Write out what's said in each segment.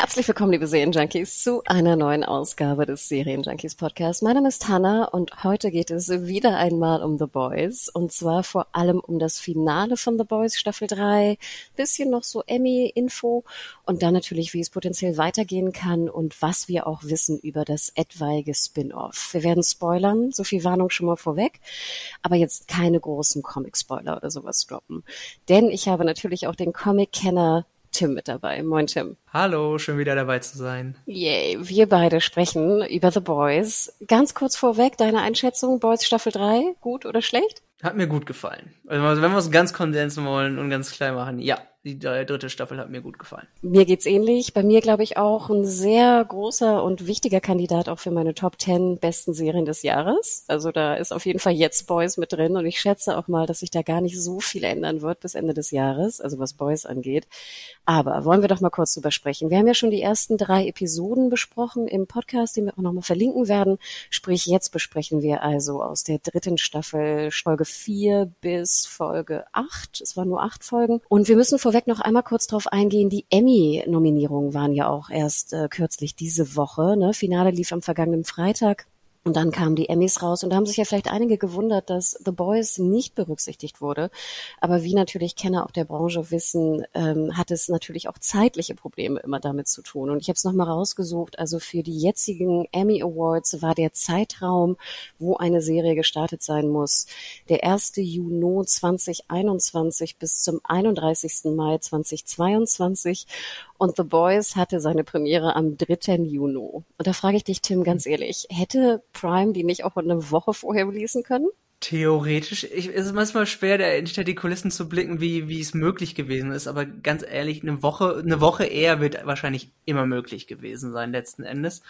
Herzlich willkommen, liebe Serienjunkies, zu einer neuen Ausgabe des Serienjunkies Podcasts. Mein Name ist Hanna und heute geht es wieder einmal um The Boys und zwar vor allem um das Finale von The Boys Staffel 3, bisschen noch so Emmy-Info und dann natürlich, wie es potenziell weitergehen kann und was wir auch wissen über das etwaige Spin-off. Wir werden spoilern, so viel Warnung schon mal vorweg, aber jetzt keine großen Comic-Spoiler oder sowas droppen. Denn ich habe natürlich auch den Comic-Kenner Tim mit dabei. Moin Tim. Hallo, schön wieder dabei zu sein. Yay, wir beide sprechen über The Boys. Ganz kurz vorweg, deine Einschätzung, Boys Staffel 3, gut oder schlecht? Hat mir gut gefallen. Also wenn wir es ganz kondensieren wollen und ganz klein machen, ja, die dritte Staffel hat mir gut gefallen. Mir geht's ähnlich. Bei mir glaube ich auch ein sehr großer und wichtiger Kandidat auch für meine Top 10 besten Serien des Jahres. Also da ist auf jeden Fall jetzt Boys mit drin und ich schätze auch mal, dass sich da gar nicht so viel ändern wird bis Ende des Jahres, also was Boys angeht. Aber wollen wir doch mal kurz drüber sprechen. Wir haben ja schon die ersten drei Episoden besprochen im Podcast, den wir auch nochmal verlinken werden. Sprich, jetzt besprechen wir also aus der dritten Staffel Folge 4 bis Folge 8. Es waren nur acht Folgen. Und wir müssen vorweg noch einmal kurz darauf eingehen. Die Emmy-Nominierungen waren ja auch erst äh, kürzlich diese Woche. Ne? Finale lief am vergangenen Freitag. Und dann kamen die Emmys raus und da haben sich ja vielleicht einige gewundert, dass The Boys nicht berücksichtigt wurde. Aber wie natürlich Kenner auch der Branche wissen, ähm, hat es natürlich auch zeitliche Probleme immer damit zu tun. Und ich habe es nochmal rausgesucht. Also für die jetzigen Emmy Awards war der Zeitraum, wo eine Serie gestartet sein muss, der 1. Juni 2021 bis zum 31. Mai 2022. Und The Boys hatte seine Premiere am 3. Juni. Und da frage ich dich, Tim, ganz ehrlich, hätte Prime die nicht auch eine Woche vorher releasen können? Theoretisch, ich, es ist manchmal schwer, da hinter die Kulissen zu blicken, wie, wie es möglich gewesen ist. Aber ganz ehrlich, eine Woche, eine Woche eher wird wahrscheinlich immer möglich gewesen sein, letzten Endes.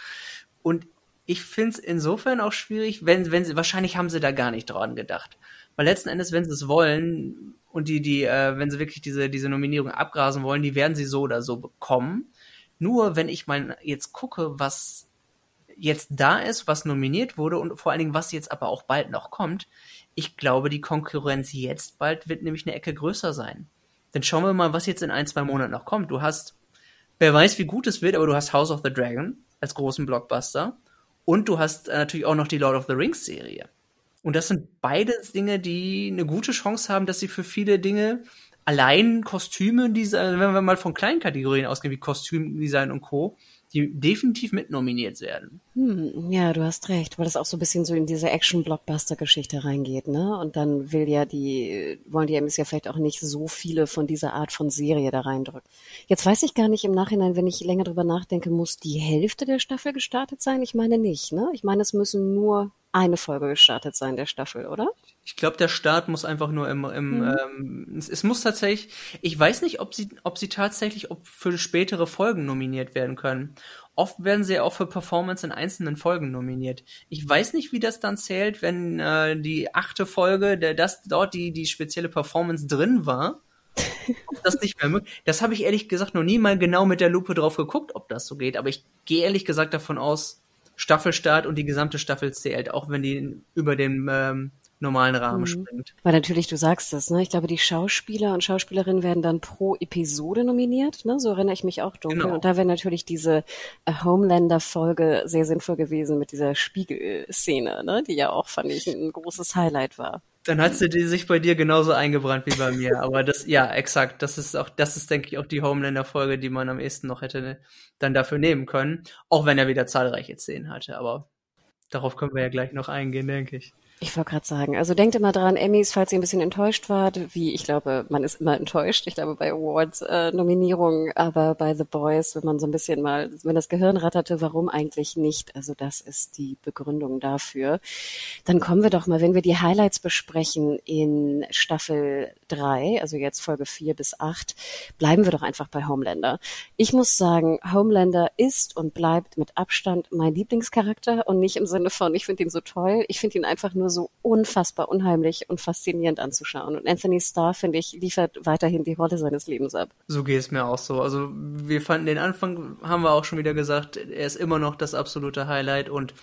Und ich finde es insofern auch schwierig, wenn, wenn sie, wahrscheinlich haben sie da gar nicht dran gedacht. Weil letzten Endes, wenn sie es wollen, und die, die, äh, wenn sie wirklich diese, diese Nominierung abgrasen wollen, die werden sie so oder so bekommen. Nur wenn ich mal jetzt gucke, was jetzt da ist, was nominiert wurde und vor allen Dingen, was jetzt aber auch bald noch kommt, ich glaube, die Konkurrenz jetzt bald wird nämlich eine Ecke größer sein. Dann schauen wir mal, was jetzt in ein, zwei Monaten noch kommt. Du hast, wer weiß, wie gut es wird, aber du hast House of the Dragon als großen Blockbuster und du hast äh, natürlich auch noch die Lord of the Rings Serie. Und das sind beide Dinge, die eine gute Chance haben, dass sie für viele Dinge allein Kostüme, diese, wenn wir mal von kleinen Kategorien ausgehen, wie Kostümdesign und Co., die definitiv mitnominiert werden. Hm, ja, du hast recht, weil das auch so ein bisschen so in diese Action-Blockbuster-Geschichte reingeht, ne? Und dann will ja die, wollen die Emmys ja vielleicht auch nicht so viele von dieser Art von Serie da reindrücken. Jetzt weiß ich gar nicht im Nachhinein, wenn ich länger drüber nachdenke, muss die Hälfte der Staffel gestartet sein? Ich meine nicht, ne? Ich meine, es müssen nur eine Folge gestartet sein der Staffel, oder? Ich glaube, der Start muss einfach nur im, im mhm. ähm, es, es, muss tatsächlich, ich weiß nicht, ob sie, ob sie tatsächlich ob für spätere Folgen nominiert werden können. Oft werden sie ja auch für Performance in einzelnen Folgen nominiert. Ich weiß nicht, wie das dann zählt, wenn äh, die achte Folge, der das dort die die spezielle Performance drin war. ob das nicht mehr möglich. Das habe ich ehrlich gesagt noch nie mal genau mit der Lupe drauf geguckt, ob das so geht. Aber ich gehe ehrlich gesagt davon aus, Staffelstart und die gesamte Staffel zählt, auch wenn die über den ähm, normalen Rahmen mhm. springt. Weil natürlich, du sagst es, ne? Ich glaube, die Schauspieler und Schauspielerinnen werden dann pro Episode nominiert, ne? So erinnere ich mich auch dunkel. Genau. Und da wäre natürlich diese äh, Homelander-Folge sehr sinnvoll gewesen mit dieser Spiegelszene, ne? Die ja auch, fand ich, ein großes Highlight war. Dann hat sie sich bei dir genauso eingebrannt wie bei mir. Aber das, ja, exakt. Das ist auch, das ist, denke ich, auch die Homelander-Folge, die man am ehesten noch hätte dann dafür nehmen können. Auch wenn er wieder zahlreiche Szenen hatte. Aber darauf können wir ja gleich noch eingehen, denke ich. Ich wollte gerade sagen, also denkt immer dran, Emmys, falls ihr ein bisschen enttäuscht wart, wie ich glaube, man ist immer enttäuscht, ich glaube bei Awards-Nominierungen, äh, aber bei The Boys, wenn man so ein bisschen mal, wenn das Gehirn ratterte, warum eigentlich nicht? Also das ist die Begründung dafür. Dann kommen wir doch mal, wenn wir die Highlights besprechen in Staffel drei, also jetzt Folge vier bis acht, bleiben wir doch einfach bei Homelander. Ich muss sagen, Homelander ist und bleibt mit Abstand mein Lieblingscharakter und nicht im Sinne von, ich finde ihn so toll, ich finde ihn einfach nur so unfassbar unheimlich und faszinierend anzuschauen. Und Anthony Starr, finde ich, liefert weiterhin die Rolle seines Lebens ab. So geht es mir auch so. Also wir fanden den Anfang, haben wir auch schon wieder gesagt, er ist immer noch das absolute Highlight und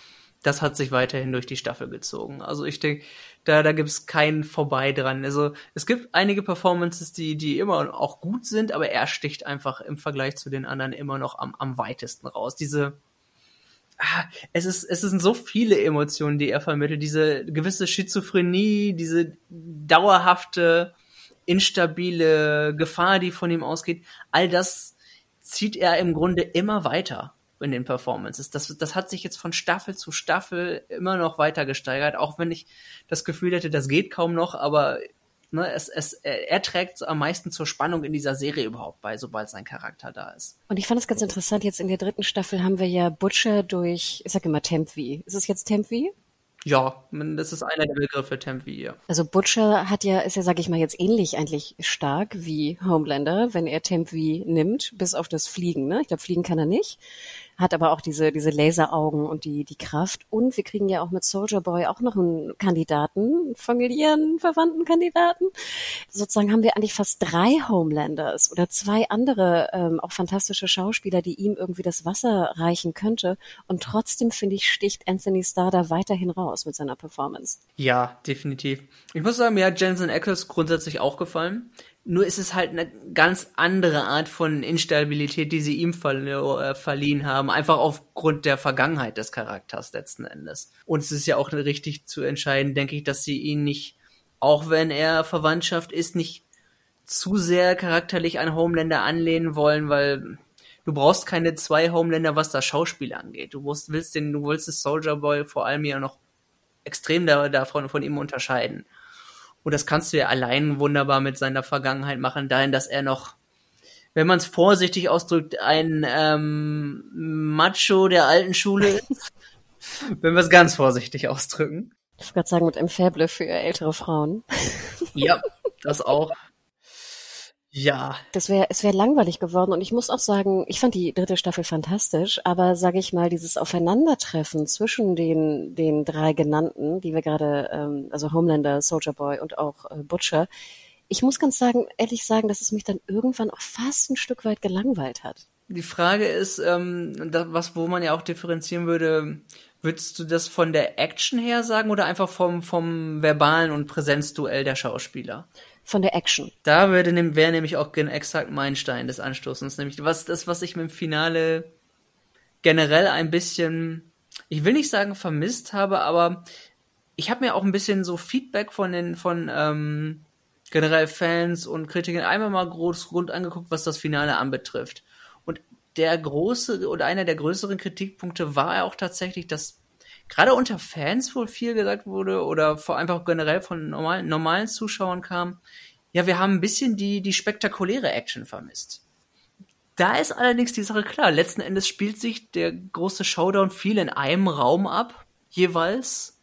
das hat sich weiterhin durch die Staffel gezogen. Also ich denke, da, da gibt es keinen vorbei dran. Also es gibt einige Performances, die, die immer auch gut sind, aber er sticht einfach im Vergleich zu den anderen immer noch am, am weitesten raus. Diese es ist, es sind so viele Emotionen, die er vermittelt. Diese gewisse Schizophrenie, diese dauerhafte, instabile Gefahr, die von ihm ausgeht. All das zieht er im Grunde immer weiter in den Performances. Das, das hat sich jetzt von Staffel zu Staffel immer noch weiter gesteigert, auch wenn ich das Gefühl hätte, das geht kaum noch, aber ne, es, es, er trägt am meisten zur Spannung in dieser Serie überhaupt bei, sobald sein Charakter da ist. Und ich fand es ganz interessant, jetzt in der dritten Staffel haben wir ja Butcher durch, ich sag immer Tempvi. Ist es jetzt Tempvi? Ja, das ist einer der Begriffe Tempvi, ja. Also Butcher hat ja, ist ja, sag ich mal, jetzt ähnlich eigentlich stark wie Homelander, wenn er Tempvi nimmt, bis auf das Fliegen, ne? Ich glaube, fliegen kann er nicht hat aber auch diese, diese Laseraugen und die, die Kraft. Und wir kriegen ja auch mit Soldier Boy auch noch einen Kandidaten, familiären, verwandten Kandidaten. Sozusagen haben wir eigentlich fast drei Homelanders oder zwei andere, ähm, auch fantastische Schauspieler, die ihm irgendwie das Wasser reichen könnte. Und trotzdem, finde ich, sticht Anthony Starr da weiterhin raus mit seiner Performance. Ja, definitiv. Ich muss sagen, mir hat Jensen Ackles grundsätzlich auch gefallen. Nur ist es halt eine ganz andere Art von Instabilität, die sie ihm äh, verliehen haben, einfach aufgrund der Vergangenheit des Charakters letzten Endes. Und es ist ja auch richtig zu entscheiden, denke ich, dass sie ihn nicht, auch wenn er Verwandtschaft ist, nicht zu sehr charakterlich an Homelander anlehnen wollen, weil du brauchst keine zwei Homelander, was das Schauspiel angeht. Du musst, willst den, du willst das Soldier Boy vor allem ja noch extrem davon von ihm unterscheiden. Und das kannst du ja allein wunderbar mit seiner Vergangenheit machen, dahin, dass er noch, wenn man es vorsichtig ausdrückt, ein ähm, Macho der alten Schule ist. wenn wir es ganz vorsichtig ausdrücken. Ich würde sagen, mit einem Faible für ältere Frauen. ja, das auch. Ja. Das wäre, es wäre langweilig geworden und ich muss auch sagen, ich fand die dritte Staffel fantastisch, aber sage ich mal, dieses Aufeinandertreffen zwischen den den drei genannten, die wir gerade, ähm, also Homelander, Soldier Boy und auch äh, Butcher, ich muss ganz sagen, ehrlich sagen, dass es mich dann irgendwann auch fast ein Stück weit gelangweilt hat. Die Frage ist, ähm, das, was wo man ja auch differenzieren würde, würdest du das von der Action her sagen oder einfach vom vom verbalen und Präsenzduell der Schauspieler? Von der Action. Da wäre nämlich auch exakt mein Stein des Anstoßens, nämlich was das, was ich mit dem Finale generell ein bisschen, ich will nicht sagen vermisst habe, aber ich habe mir auch ein bisschen so Feedback von den von ähm, generell Fans und Kritikern einmal mal groß rund angeguckt, was das Finale anbetrifft. Und der große oder einer der größeren Kritikpunkte war auch tatsächlich, dass gerade unter Fans wohl viel gesagt wurde oder vor einfach generell von normalen, normalen Zuschauern kam, ja, wir haben ein bisschen die, die spektakuläre Action vermisst. Da ist allerdings die Sache klar. Letzten Endes spielt sich der große Showdown viel in einem Raum ab, jeweils.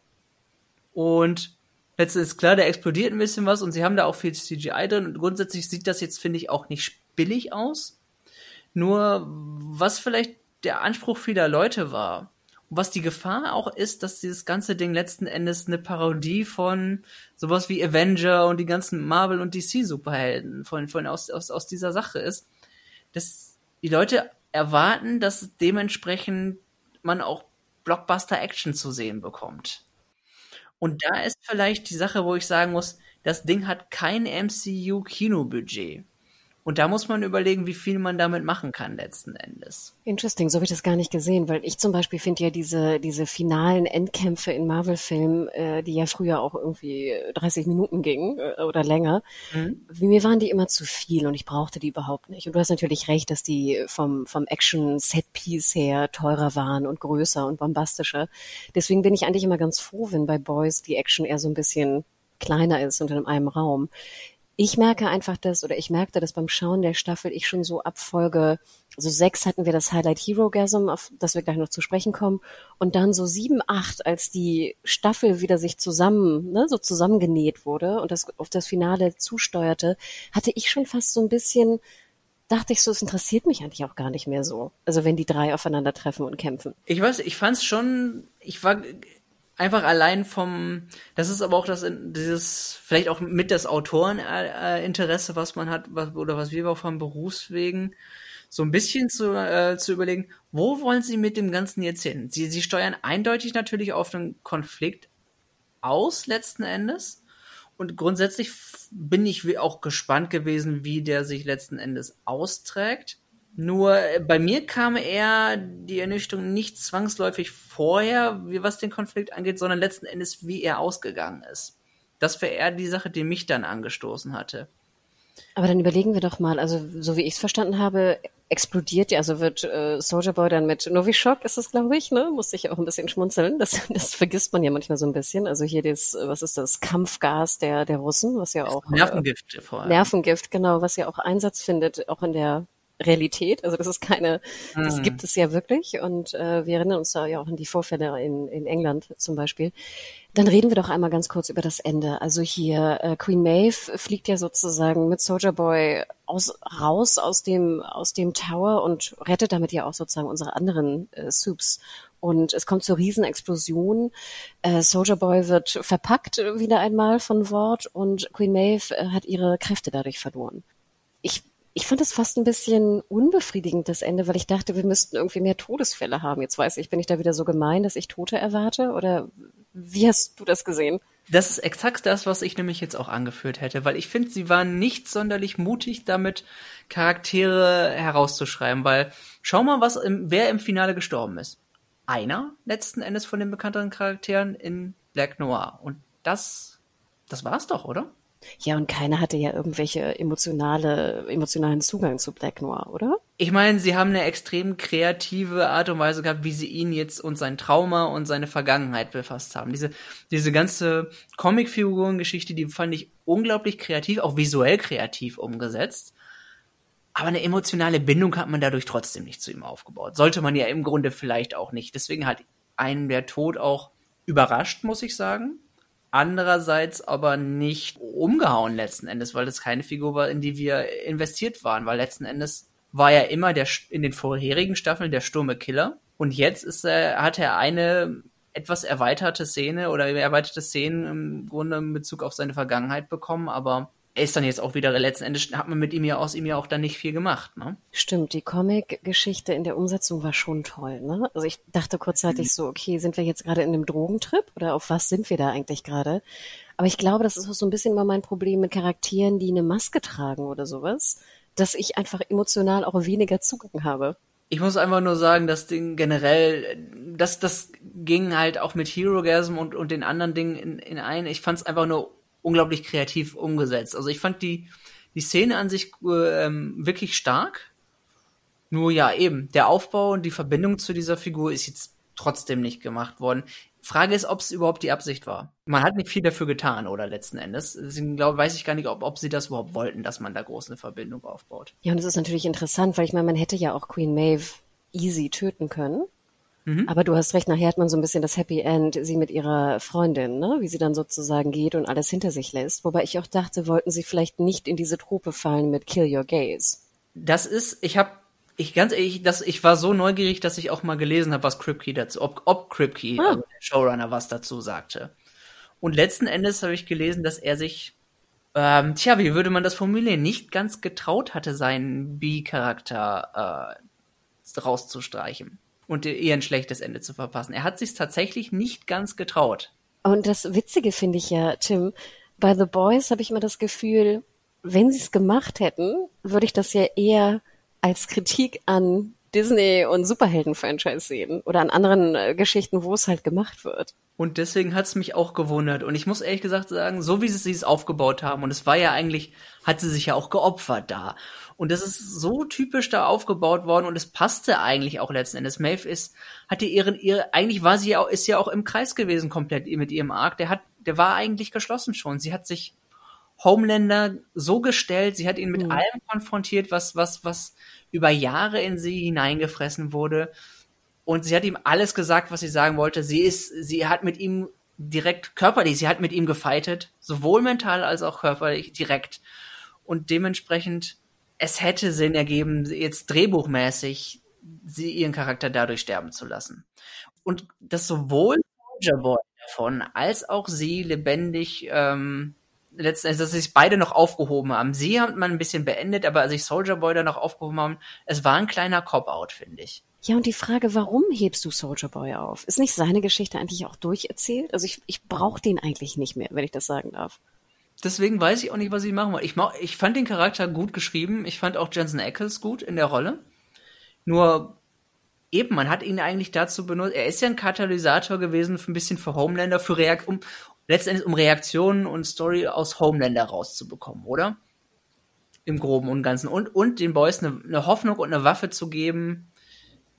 Und letzten ist klar, da explodiert ein bisschen was und sie haben da auch viel CGI drin. Und grundsätzlich sieht das jetzt, finde ich, auch nicht billig aus. Nur, was vielleicht der Anspruch vieler Leute war, was die Gefahr auch ist, dass dieses ganze Ding letzten Endes eine Parodie von sowas wie Avenger und die ganzen Marvel und DC Superhelden von, von aus, aus, aus dieser Sache ist, dass die Leute erwarten, dass dementsprechend man auch Blockbuster Action zu sehen bekommt. Und da ist vielleicht die Sache, wo ich sagen muss, das Ding hat kein MCU Kinobudget. Und da muss man überlegen, wie viel man damit machen kann letzten Endes. Interesting, so habe ich das gar nicht gesehen, weil ich zum Beispiel finde ja diese, diese finalen Endkämpfe in Marvel-Filmen, äh, die ja früher auch irgendwie 30 Minuten gingen äh, oder länger, mhm. mir waren die immer zu viel und ich brauchte die überhaupt nicht. Und du hast natürlich recht, dass die vom, vom Action-Set-Piece her teurer waren und größer und bombastischer. Deswegen bin ich eigentlich immer ganz froh, wenn bei Boys die Action eher so ein bisschen kleiner ist und in einem Raum ich merke einfach das, oder ich merkte das beim Schauen der Staffel, ich schon so ab Folge, so sechs hatten wir das Highlight Hero Gasm, auf das wir gleich noch zu sprechen kommen, und dann so sieben, acht, als die Staffel wieder sich zusammen, ne, so zusammengenäht wurde und das auf das Finale zusteuerte, hatte ich schon fast so ein bisschen, dachte ich so, es interessiert mich eigentlich auch gar nicht mehr so. Also wenn die drei aufeinandertreffen und kämpfen. Ich weiß, ich fand's schon, ich war einfach allein vom, das ist aber auch das, dieses, vielleicht auch mit das Autoreninteresse, was man hat, was, oder was wir auch vom Berufswegen, so ein bisschen zu, äh, zu überlegen, wo wollen sie mit dem Ganzen jetzt hin? Sie, sie steuern eindeutig natürlich auf einen Konflikt aus, letzten Endes. Und grundsätzlich bin ich auch gespannt gewesen, wie der sich letzten Endes austrägt. Nur äh, bei mir kam eher die Ernüchterung nicht zwangsläufig vorher, wie was den Konflikt angeht, sondern letzten Endes, wie er ausgegangen ist. Das wäre eher die Sache, die mich dann angestoßen hatte. Aber dann überlegen wir doch mal, also so wie ich es verstanden habe, explodiert ja, also wird äh, Soldier Boy dann mit Novichok, ist das, glaube ich, ne? Musste ich auch ein bisschen schmunzeln. Das, das vergisst man ja manchmal so ein bisschen. Also hier das, was ist das, Kampfgas der, der Russen, was ja auch. Nervengift äh, vor allem. Nervengift, genau, was ja auch Einsatz findet, auch in der Realität. Also das ist keine, mhm. das gibt es ja wirklich. Und äh, wir erinnern uns da ja auch an die Vorfälle in, in England zum Beispiel. Dann reden wir doch einmal ganz kurz über das Ende. Also hier äh, Queen Maeve fliegt ja sozusagen mit Soldier Boy aus, raus aus dem aus dem Tower und rettet damit ja auch sozusagen unsere anderen äh, Soups. Und es kommt zur Riesenexplosion. Äh, Soldier Boy wird verpackt wieder einmal von Wort und Queen Maeve äh, hat ihre Kräfte dadurch verloren. Ich ich fand es fast ein bisschen unbefriedigend, das Ende, weil ich dachte, wir müssten irgendwie mehr Todesfälle haben. Jetzt weiß ich, bin ich da wieder so gemein, dass ich Tote erwarte? Oder wie hast du das gesehen? Das ist exakt das, was ich nämlich jetzt auch angeführt hätte, weil ich finde, sie waren nicht sonderlich mutig damit, Charaktere herauszuschreiben, weil schau mal, was im, wer im Finale gestorben ist. Einer letzten Endes von den bekannteren Charakteren in Black Noir. Und das, das war's doch, oder? Ja, und keiner hatte ja irgendwelche emotionale, emotionalen Zugang zu Black Noir, oder? Ich meine, sie haben eine extrem kreative Art und Weise gehabt, wie sie ihn jetzt und sein Trauma und seine Vergangenheit befasst haben. Diese, diese ganze Comicfigurengeschichte, die fand ich unglaublich kreativ, auch visuell kreativ umgesetzt. Aber eine emotionale Bindung hat man dadurch trotzdem nicht zu ihm aufgebaut. Sollte man ja im Grunde vielleicht auch nicht. Deswegen hat einen der Tod auch überrascht, muss ich sagen andererseits aber nicht umgehauen letzten Endes, weil das keine Figur war, in die wir investiert waren, weil letzten Endes war er immer der in den vorherigen Staffeln der stumme Killer und jetzt ist er hat er eine etwas erweiterte Szene oder erweiterte Szenen im Grunde in Bezug auf seine Vergangenheit bekommen, aber er ist dann jetzt auch wieder, letzten Endes hat man mit ihm ja aus ihm ja auch dann nicht viel gemacht, ne? Stimmt, die Comic-Geschichte in der Umsetzung war schon toll, ne? Also ich dachte kurzzeitig mhm. so, okay, sind wir jetzt gerade in einem Drogentrip oder auf was sind wir da eigentlich gerade? Aber ich glaube, das ist auch so ein bisschen immer mein Problem mit Charakteren, die eine Maske tragen oder sowas, dass ich einfach emotional auch weniger Zugang habe. Ich muss einfach nur sagen, das Ding generell, das, das ging halt auch mit Hero Gasm und, und den anderen Dingen in, in ein. Ich fand es einfach nur unglaublich kreativ umgesetzt. Also ich fand die, die Szene an sich ähm, wirklich stark. Nur ja, eben, der Aufbau und die Verbindung zu dieser Figur ist jetzt trotzdem nicht gemacht worden. Frage ist, ob es überhaupt die Absicht war. Man hat nicht viel dafür getan, oder letzten Endes. Deswegen glaube, weiß ich gar nicht, ob, ob sie das überhaupt wollten, dass man da groß eine Verbindung aufbaut. Ja, und es ist natürlich interessant, weil ich meine, man hätte ja auch Queen Maeve easy töten können. Mhm. Aber du hast recht, nachher hat man so ein bisschen das Happy End, sie mit ihrer Freundin, ne? wie sie dann sozusagen geht und alles hinter sich lässt. Wobei ich auch dachte, wollten sie vielleicht nicht in diese Trope fallen mit Kill Your Gaze. Das ist, ich habe ich ganz ehrlich, das, ich war so neugierig, dass ich auch mal gelesen habe, was Kripke dazu, ob, ob Kripke, ah. also der Showrunner, was dazu sagte. Und letzten Endes habe ich gelesen, dass er sich, ähm, tja, wie würde man das formulieren, nicht ganz getraut hatte, seinen B-Charakter äh, rauszustreichen und ihr ein schlechtes Ende zu verpassen. Er hat sich tatsächlich nicht ganz getraut. Und das Witzige finde ich ja, Tim, bei The Boys habe ich immer das Gefühl, wenn sie es gemacht hätten, würde ich das ja eher als Kritik an Disney und Superhelden-Franchise sehen oder an anderen äh, Geschichten, wo es halt gemacht wird. Und deswegen hat es mich auch gewundert. Und ich muss ehrlich gesagt sagen, so wie sie es aufgebaut haben, und es war ja eigentlich, hat sie sich ja auch geopfert da. Und das ist so typisch da aufgebaut worden und es passte eigentlich auch letzten Endes. Maeve ist, hatte ihren, ihre, eigentlich war sie ja auch, ist ja auch im Kreis gewesen komplett mit ihrem Arc. Der hat, der war eigentlich geschlossen schon. Sie hat sich Homelander so gestellt, sie hat ihn mit mhm. allem konfrontiert, was, was, was über Jahre in sie hineingefressen wurde. Und sie hat ihm alles gesagt, was sie sagen wollte. Sie ist, sie hat mit ihm direkt körperlich, sie hat mit ihm gefeitet, sowohl mental als auch körperlich direkt. Und dementsprechend es hätte Sinn ergeben, jetzt drehbuchmäßig sie ihren Charakter dadurch sterben zu lassen. Und dass sowohl Soldier Boy davon als auch sie lebendig ähm, letztendlich, dass sich beide noch aufgehoben haben. Sie hat man ein bisschen beendet, aber als ich Soldier Boy da noch aufgehoben haben, es war ein kleiner Cop-Out, finde ich. Ja, und die Frage, warum hebst du Soldier Boy auf? Ist nicht seine Geschichte eigentlich auch durcherzählt? Also ich, ich brauche den eigentlich nicht mehr, wenn ich das sagen darf deswegen weiß ich auch nicht, was sie machen wollen. Ich, ich fand den Charakter gut geschrieben. Ich fand auch Jensen Ackles gut in der Rolle. Nur eben, man hat ihn eigentlich dazu benutzt. Er ist ja ein Katalysator gewesen für ein bisschen für Homelander, für Reak um letztendlich um Reaktionen und Story aus Homelander rauszubekommen, oder? Im Groben und Ganzen. Und, und den Boys eine, eine Hoffnung und eine Waffe zu geben,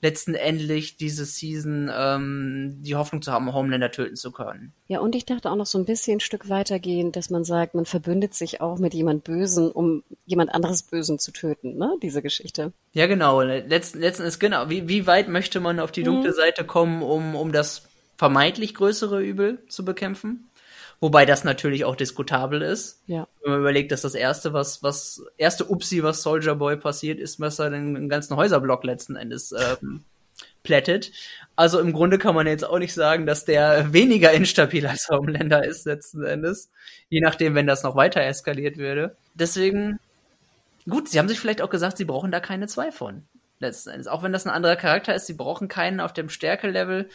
letzten Endlich diese Season ähm, die Hoffnung zu haben, Homelander töten zu können. Ja, und ich dachte auch noch so ein bisschen ein Stück weitergehen, dass man sagt, man verbündet sich auch mit jemand Bösen, um jemand anderes Bösen zu töten, ne? Diese Geschichte. Ja, genau. Letzten, letzten ist genau. Wie, wie weit möchte man auf die dunkle mhm. Seite kommen, um, um das vermeintlich größere Übel zu bekämpfen? Wobei das natürlich auch diskutabel ist. Ja. Wenn man überlegt, dass das erste, was, was, erste Upsi, was Soldier Boy passiert, ist, was er den ganzen Häuserblock letzten Endes ähm, plättet. Also im Grunde kann man jetzt auch nicht sagen, dass der weniger instabil als Homelander ist, letzten Endes. Je nachdem, wenn das noch weiter eskaliert würde. Deswegen, gut, sie haben sich vielleicht auch gesagt, sie brauchen da keine zwei von. Letzten Endes. Auch wenn das ein anderer Charakter ist, sie brauchen keinen auf dem Stärkelevel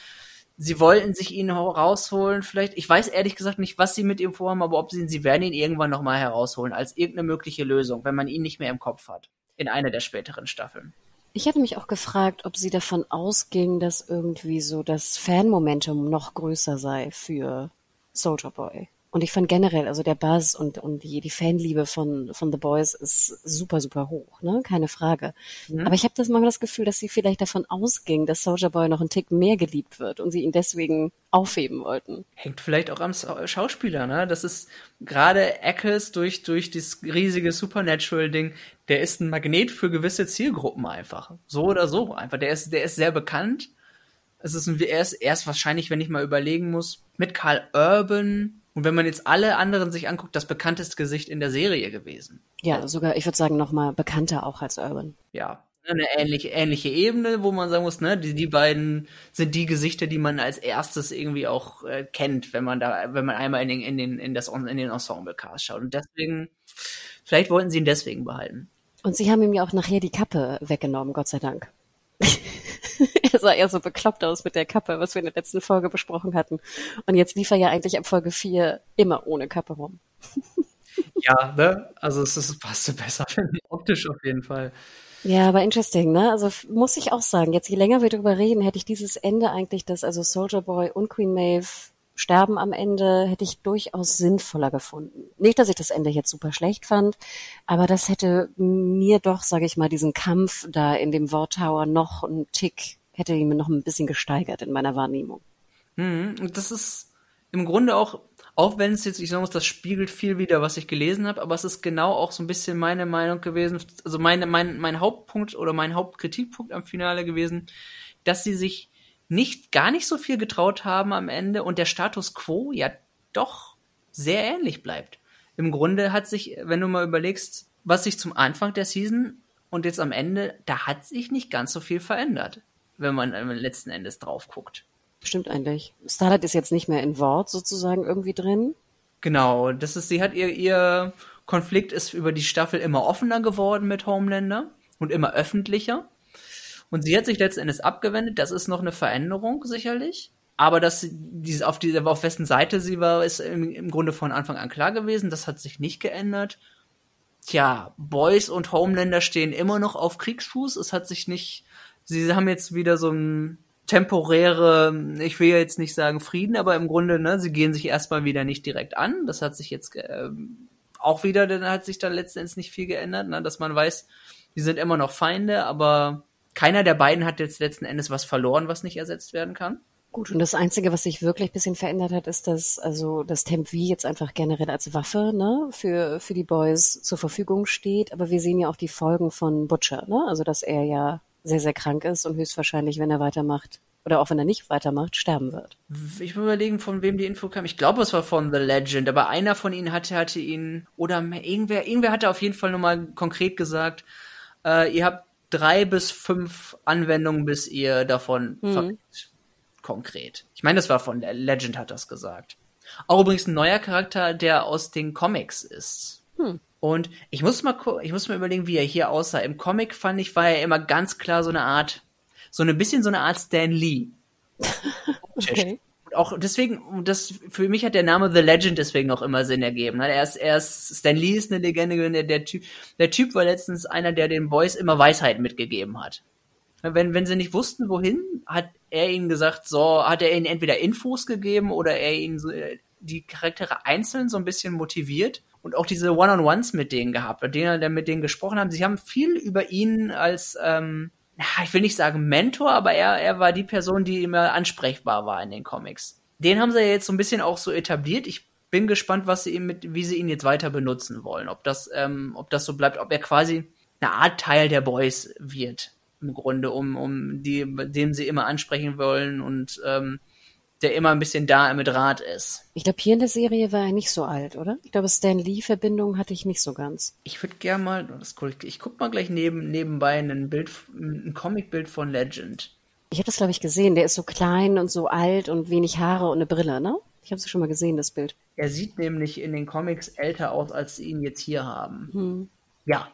sie wollten sich ihn rausholen, vielleicht. Ich weiß ehrlich gesagt nicht, was sie mit ihm vorhaben, aber ob sie, sie werden ihn irgendwann nochmal herausholen, als irgendeine mögliche Lösung, wenn man ihn nicht mehr im Kopf hat. In einer der späteren Staffeln. Ich hatte mich auch gefragt, ob sie davon ausging, dass irgendwie so das Fanmomentum noch größer sei für Soldier Boy. Und ich fand generell, also der Buzz und, und die, die Fanliebe von, von The Boys ist super, super hoch, ne? Keine Frage. Mhm. Aber ich habe das manchmal das Gefühl, dass sie vielleicht davon ausging, dass Soldier Boy noch einen Tick mehr geliebt wird und sie ihn deswegen aufheben wollten. Hängt vielleicht auch am Schauspieler, ne? Das ist gerade Eccles durch, durch dieses riesige Supernatural-Ding, der ist ein Magnet für gewisse Zielgruppen einfach. So oder so. Einfach. Der ist, der ist sehr bekannt. Es ist ein, er ist, er ist wahrscheinlich, wenn ich mal überlegen muss, mit Carl Urban, und wenn man jetzt alle anderen sich anguckt, das bekannteste Gesicht in der Serie gewesen. Ja, sogar, ich würde sagen, noch mal bekannter auch als Urban. Ja, eine ähnliche, ähnliche Ebene, wo man sagen muss, ne, die, die beiden sind die Gesichter, die man als erstes irgendwie auch äh, kennt, wenn man da, wenn man einmal in den, in den, in das, in den Ensemble-Cast schaut. Und deswegen, vielleicht wollten sie ihn deswegen behalten. Und sie haben ihm ja auch nachher die Kappe weggenommen, Gott sei Dank. er sah eher so bekloppt aus mit der Kappe, was wir in der letzten Folge besprochen hatten. Und jetzt lief er ja eigentlich ab Folge 4 immer ohne Kappe rum. ja, ne? Also es ist, passte besser, finde ich. Optisch auf jeden Fall. Ja, aber interesting, ne? Also muss ich auch sagen, jetzt je länger wir darüber reden, hätte ich dieses Ende eigentlich, dass also Soldier Boy und Queen Maeve sterben am Ende, hätte ich durchaus sinnvoller gefunden. Nicht, dass ich das Ende jetzt super schlecht fand, aber das hätte mir doch, sage ich mal, diesen Kampf da in dem War Tower noch einen Tick, hätte ihn mir noch ein bisschen gesteigert in meiner Wahrnehmung. Und das ist im Grunde auch, auch wenn es jetzt, ich sag mal, das spiegelt viel wieder, was ich gelesen habe, aber es ist genau auch so ein bisschen meine Meinung gewesen, also meine, mein, mein Hauptpunkt oder mein Hauptkritikpunkt am Finale gewesen, dass sie sich nicht gar nicht so viel getraut haben am Ende und der Status quo ja doch sehr ähnlich bleibt. Im Grunde hat sich, wenn du mal überlegst, was sich zum Anfang der Season und jetzt am Ende, da hat sich nicht ganz so viel verändert, wenn man letzten Endes drauf guckt. Stimmt eigentlich. Starlight ist jetzt nicht mehr in Wort sozusagen irgendwie drin. Genau, das ist, sie hat ihr, ihr Konflikt ist über die Staffel immer offener geworden mit Homelander und immer öffentlicher. Und sie hat sich letzten Endes abgewendet. Das ist noch eine Veränderung, sicherlich. Aber dass diese, auf, diese, auf wessen Seite sie war, ist im, im Grunde von Anfang an klar gewesen. Das hat sich nicht geändert. tja, Boys und Homelander stehen immer noch auf Kriegsfuß. Es hat sich nicht, sie haben jetzt wieder so ein temporäre, ich will ja jetzt nicht sagen Frieden, aber im Grunde, ne, sie gehen sich erstmal wieder nicht direkt an. Das hat sich jetzt äh, auch wieder, dann hat sich da letztendlich nicht viel geändert, ne, dass man weiß, die sind immer noch Feinde, aber keiner der beiden hat jetzt letzten Endes was verloren, was nicht ersetzt werden kann. Gut, und das Einzige, was sich wirklich ein bisschen verändert hat, ist, dass also das Temp V jetzt einfach generell als Waffe ne, für, für die Boys zur Verfügung steht. Aber wir sehen ja auch die Folgen von Butcher, ne? Also dass er ja sehr, sehr krank ist und höchstwahrscheinlich, wenn er weitermacht, oder auch wenn er nicht weitermacht, sterben wird. Ich will überlegen, von wem die Info kam. Ich glaube, es war von The Legend, aber einer von ihnen hatte, hatte ihn, oder irgendwer, irgendwer hatte auf jeden Fall nochmal konkret gesagt, äh, ihr habt drei bis fünf Anwendungen, bis ihr davon mhm. verreckt konkret. Ich meine, das war von Legend hat das gesagt. Auch übrigens ein neuer Charakter, der aus den Comics ist. Hm. Und ich muss mal ich muss mal überlegen, wie er hier aussah. Im Comic fand ich, war er immer ganz klar so eine Art, so ein bisschen so eine Art Stan Lee. okay. Auch deswegen, das für mich hat der Name The Legend deswegen auch immer Sinn ergeben. Ne? Er ist, er ist Stan Lee ist eine Legende, der, der Typ, der Typ war letztens einer, der den Boys immer Weisheit mitgegeben hat. Wenn, wenn sie nicht wussten, wohin, hat er ihnen gesagt, so, hat er ihnen entweder Infos gegeben oder er ihnen so, äh, die Charaktere einzeln so ein bisschen motiviert und auch diese One-on-Ones mit denen gehabt, mit denen er mit denen gesprochen haben. Sie haben viel über ihn als, ähm, ich will nicht sagen Mentor, aber er, er war die Person, die immer ansprechbar war in den Comics. Den haben sie ja jetzt so ein bisschen auch so etabliert. Ich bin gespannt, was sie ihm mit, wie sie ihn jetzt weiter benutzen wollen. Ob das, ähm, ob das so bleibt, ob er quasi eine Art Teil der Boys wird im Grunde, um, um die, den sie immer ansprechen wollen und ähm, der immer ein bisschen da mit Rat ist. Ich glaube, hier in der Serie war er nicht so alt, oder? Ich glaube, Stan Lee-Verbindung hatte ich nicht so ganz. Ich würde gerne mal, das, ich guck mal gleich neben, nebenbei ein Bild, ein Comicbild von Legend. Ich habe das, glaube ich, gesehen. Der ist so klein und so alt und wenig Haare und eine Brille, ne? Ich habe es schon mal gesehen, das Bild. Er sieht nämlich in den Comics älter aus, als sie ihn jetzt hier haben. Hm. Ja,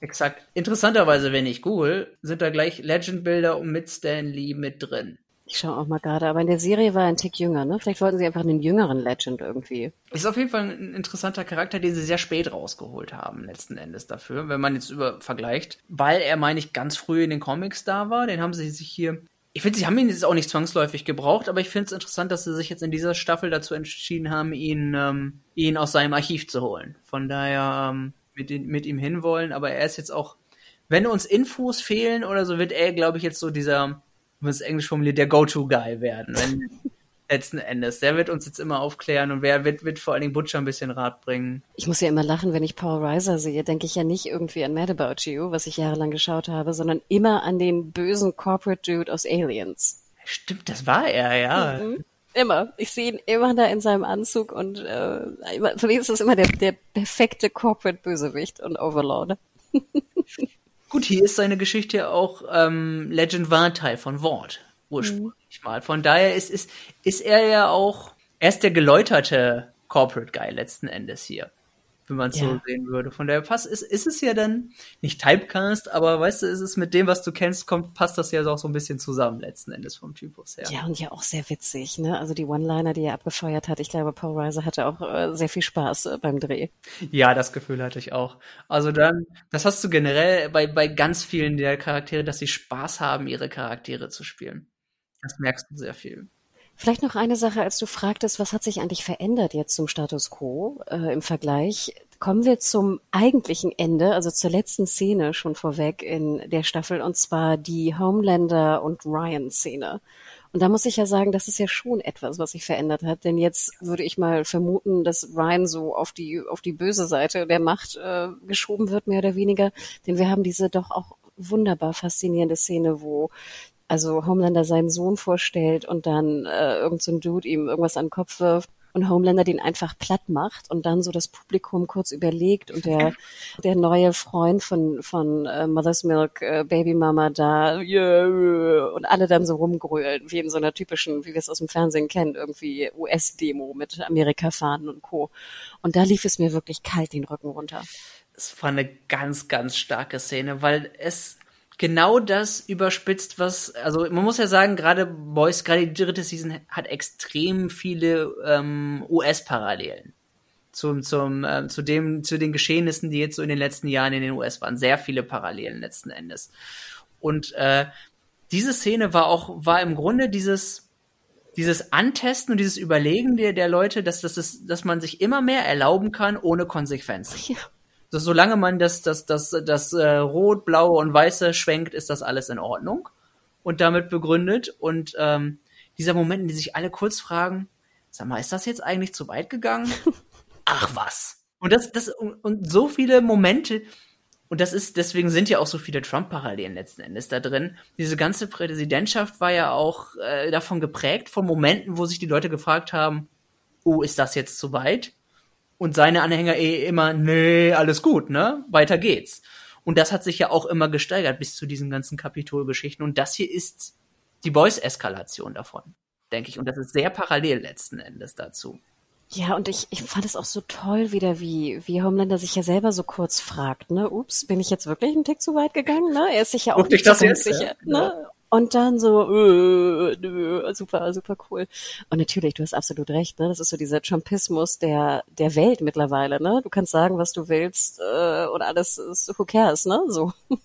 Exakt. Interessanterweise, wenn ich google, sind da gleich Legend-Bilder mit Stan Lee mit drin. Ich schaue auch mal gerade, aber in der Serie war er ein Tick jünger, ne? Vielleicht wollten sie einfach einen jüngeren Legend irgendwie. Ist auf jeden Fall ein interessanter Charakter, den sie sehr spät rausgeholt haben, letzten Endes dafür, wenn man jetzt über vergleicht. Weil er, meine ich, ganz früh in den Comics da war. Den haben sie sich hier. Ich finde, sie haben ihn jetzt auch nicht zwangsläufig gebraucht, aber ich finde es interessant, dass sie sich jetzt in dieser Staffel dazu entschieden haben, ihn, ähm, ihn aus seinem Archiv zu holen. Von daher ähm, mit, mit ihm hinwollen, aber er ist jetzt auch, wenn uns Infos fehlen oder so, wird er, glaube ich, jetzt so dieser, um es Englisch formuliert, der Go-To-Guy werden. Wenn, letzten Endes. Der wird uns jetzt immer aufklären und wer wird, wird vor allen Dingen Butcher ein bisschen Rat bringen. Ich muss ja immer lachen, wenn ich Paul Reiser sehe, denke ich ja nicht irgendwie an Mad About You, was ich jahrelang geschaut habe, sondern immer an den bösen Corporate Dude aus Aliens. Stimmt, das war er, ja. Mhm. Immer. Ich sehe ihn immer da in seinem Anzug und äh, für mich ist das immer der, der perfekte Corporate-Bösewicht und Overlord. Gut, hier ist seine Geschichte auch ähm, Legend war Teil von Wort ursprünglich mhm. mal. Von daher ist, ist, ist er ja auch, er ist der geläuterte Corporate Guy letzten Endes hier wenn man es ja. so sehen würde. Von daher passt, ist, ist es ja dann nicht Typecast, aber weißt du, ist es mit dem, was du kennst, kommt, passt das ja auch so ein bisschen zusammen letzten Endes vom Typus her. Ja, und ja auch sehr witzig, ne? Also die One-Liner, die er abgefeuert hat, ich glaube, Paul Reiser hatte auch äh, sehr viel Spaß äh, beim Dreh. Ja, das Gefühl hatte ich auch. Also dann, das hast du generell bei, bei ganz vielen der Charaktere, dass sie Spaß haben, ihre Charaktere zu spielen. Das merkst du sehr viel. Vielleicht noch eine Sache, als du fragtest, was hat sich eigentlich verändert jetzt zum Status quo äh, im Vergleich? Kommen wir zum eigentlichen Ende, also zur letzten Szene schon vorweg in der Staffel, und zwar die Homelander und Ryan-Szene. Und da muss ich ja sagen, das ist ja schon etwas, was sich verändert hat. Denn jetzt würde ich mal vermuten, dass Ryan so auf die, auf die böse Seite der Macht äh, geschoben wird, mehr oder weniger. Denn wir haben diese doch auch wunderbar faszinierende Szene, wo also Homelander seinen Sohn vorstellt und dann äh, irgend so ein Dude ihm irgendwas an den Kopf wirft und Homelander den einfach platt macht und dann so das Publikum kurz überlegt und der der neue Freund von von äh, Mother's Milk äh, Baby Mama da yeah, und alle dann so rumgrölen wie in so einer typischen wie wir es aus dem Fernsehen kennen irgendwie US Demo mit Amerika fahren und Co. Und da lief es mir wirklich kalt den Rücken runter. Es war eine ganz ganz starke Szene weil es genau das überspitzt, was, also man muss ja sagen, gerade Boys, gerade die dritte Season hat extrem viele ähm, US-Parallelen zum, zum, äh, zu dem, zu den Geschehnissen, die jetzt so in den letzten Jahren in den US waren. Sehr viele Parallelen letzten Endes. Und äh, diese Szene war auch, war im Grunde dieses, dieses Antesten und dieses Überlegen der, der Leute, dass, dass, dass, dass man sich immer mehr erlauben kann, ohne Konsequenzen. Ja. Dass, solange man das, das, das, das äh, Rot, Blaue und Weiße schwenkt, ist das alles in Ordnung und damit begründet. Und ähm, dieser Moment, in dem sich alle kurz fragen, sag mal, ist das jetzt eigentlich zu weit gegangen? Ach was. Und das, das, und, und so viele Momente, und das ist, deswegen sind ja auch so viele Trump-Parallelen letzten Endes da drin. Diese ganze Präsidentschaft war ja auch äh, davon geprägt, von Momenten, wo sich die Leute gefragt haben, oh, ist das jetzt zu weit? Und seine Anhänger eh immer, nee, alles gut, ne? Weiter geht's. Und das hat sich ja auch immer gesteigert bis zu diesen ganzen Kapitolgeschichten. Und das hier ist die Boys-Eskalation davon, denke ich. Und das ist sehr parallel letzten Endes dazu. Ja, und ich, ich fand es auch so toll wieder, wie, wie Homelander sich ja selber so kurz fragt, ne, ups, bin ich jetzt wirklich einen Tick zu weit gegangen, ne? Er ist sich ja auch nicht so sicher, ja. ne? Und dann so, äh, äh, super, super cool. Und natürlich, du hast absolut recht, ne? Das ist so dieser Trumpismus der, der Welt mittlerweile, ne? Du kannst sagen, was du willst, äh, und alles ist, who cares, ne? So.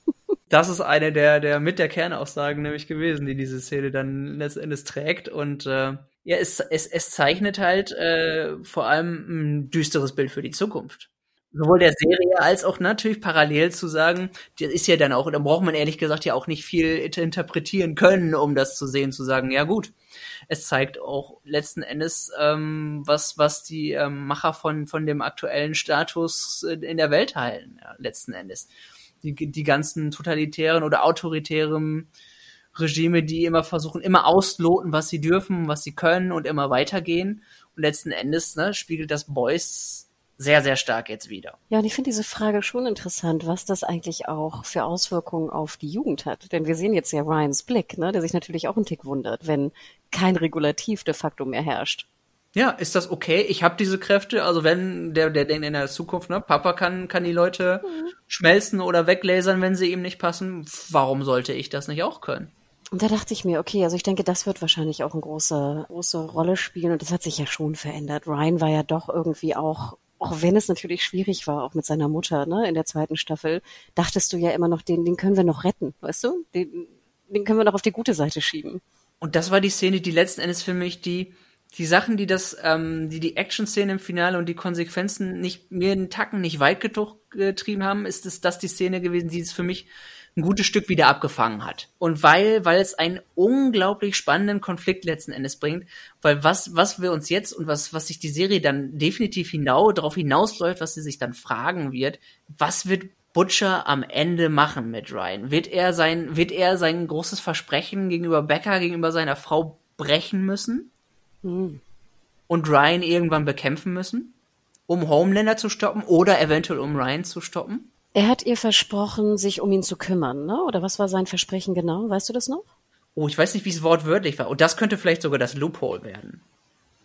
Das ist eine der, der mit der Kernaussagen nämlich gewesen, die diese Szene dann letzten Endes trägt. Und äh, ja, es, es, es zeichnet halt äh, vor allem ein düsteres Bild für die Zukunft. Sowohl der Serie als auch natürlich parallel zu sagen, das ist ja dann auch, da braucht man ehrlich gesagt ja auch nicht viel interpretieren können, um das zu sehen, zu sagen, ja gut, es zeigt auch letzten Endes, ähm, was, was die ähm, Macher von, von dem aktuellen Status in der Welt halten, ja, letzten Endes. Die, die ganzen totalitären oder autoritären Regime, die immer versuchen, immer ausloten, was sie dürfen, was sie können und immer weitergehen. Und letzten Endes ne, spiegelt das Boys sehr, sehr stark jetzt wieder. Ja, und ich finde diese Frage schon interessant, was das eigentlich auch für Auswirkungen auf die Jugend hat. Denn wir sehen jetzt ja Ryans Blick, ne, der sich natürlich auch einen Tick wundert, wenn kein Regulativ de facto mehr herrscht. Ja, ist das okay? Ich habe diese Kräfte. Also wenn der, der denkt in der Zukunft, ne, Papa kann, kann die Leute mhm. schmelzen oder weglasern, wenn sie ihm nicht passen. Warum sollte ich das nicht auch können? Und da dachte ich mir, okay, also ich denke, das wird wahrscheinlich auch eine große, große Rolle spielen und das hat sich ja schon verändert. Ryan war ja doch irgendwie auch, auch wenn es natürlich schwierig war, auch mit seiner Mutter, ne, in der zweiten Staffel, dachtest du ja immer noch, den, den können wir noch retten, weißt du? Den, den können wir noch auf die gute Seite schieben. Und das war die Szene, die letzten Endes für mich die, die Sachen, die das, ähm, die die Action-Szene im Finale und die Konsequenzen nicht mir den Tacken nicht weit getrieben haben, ist es das die Szene gewesen, die es für mich ein gutes Stück wieder abgefangen hat. Und weil, weil es einen unglaublich spannenden Konflikt letzten Endes bringt, weil was, was wir uns jetzt und was, was sich die Serie dann definitiv hinaus, darauf hinausläuft, was sie sich dann fragen wird, was wird Butcher am Ende machen mit Ryan? Wird er sein, wird er sein großes Versprechen gegenüber Becca, gegenüber seiner Frau brechen müssen? Hm. Und Ryan irgendwann bekämpfen müssen? Um Homelander zu stoppen oder eventuell um Ryan zu stoppen? Er hat ihr versprochen, sich um ihn zu kümmern, ne? Oder was war sein Versprechen genau? Weißt du das noch? Oh, ich weiß nicht, wie es wortwörtlich war. Und das könnte vielleicht sogar das Loophole werden.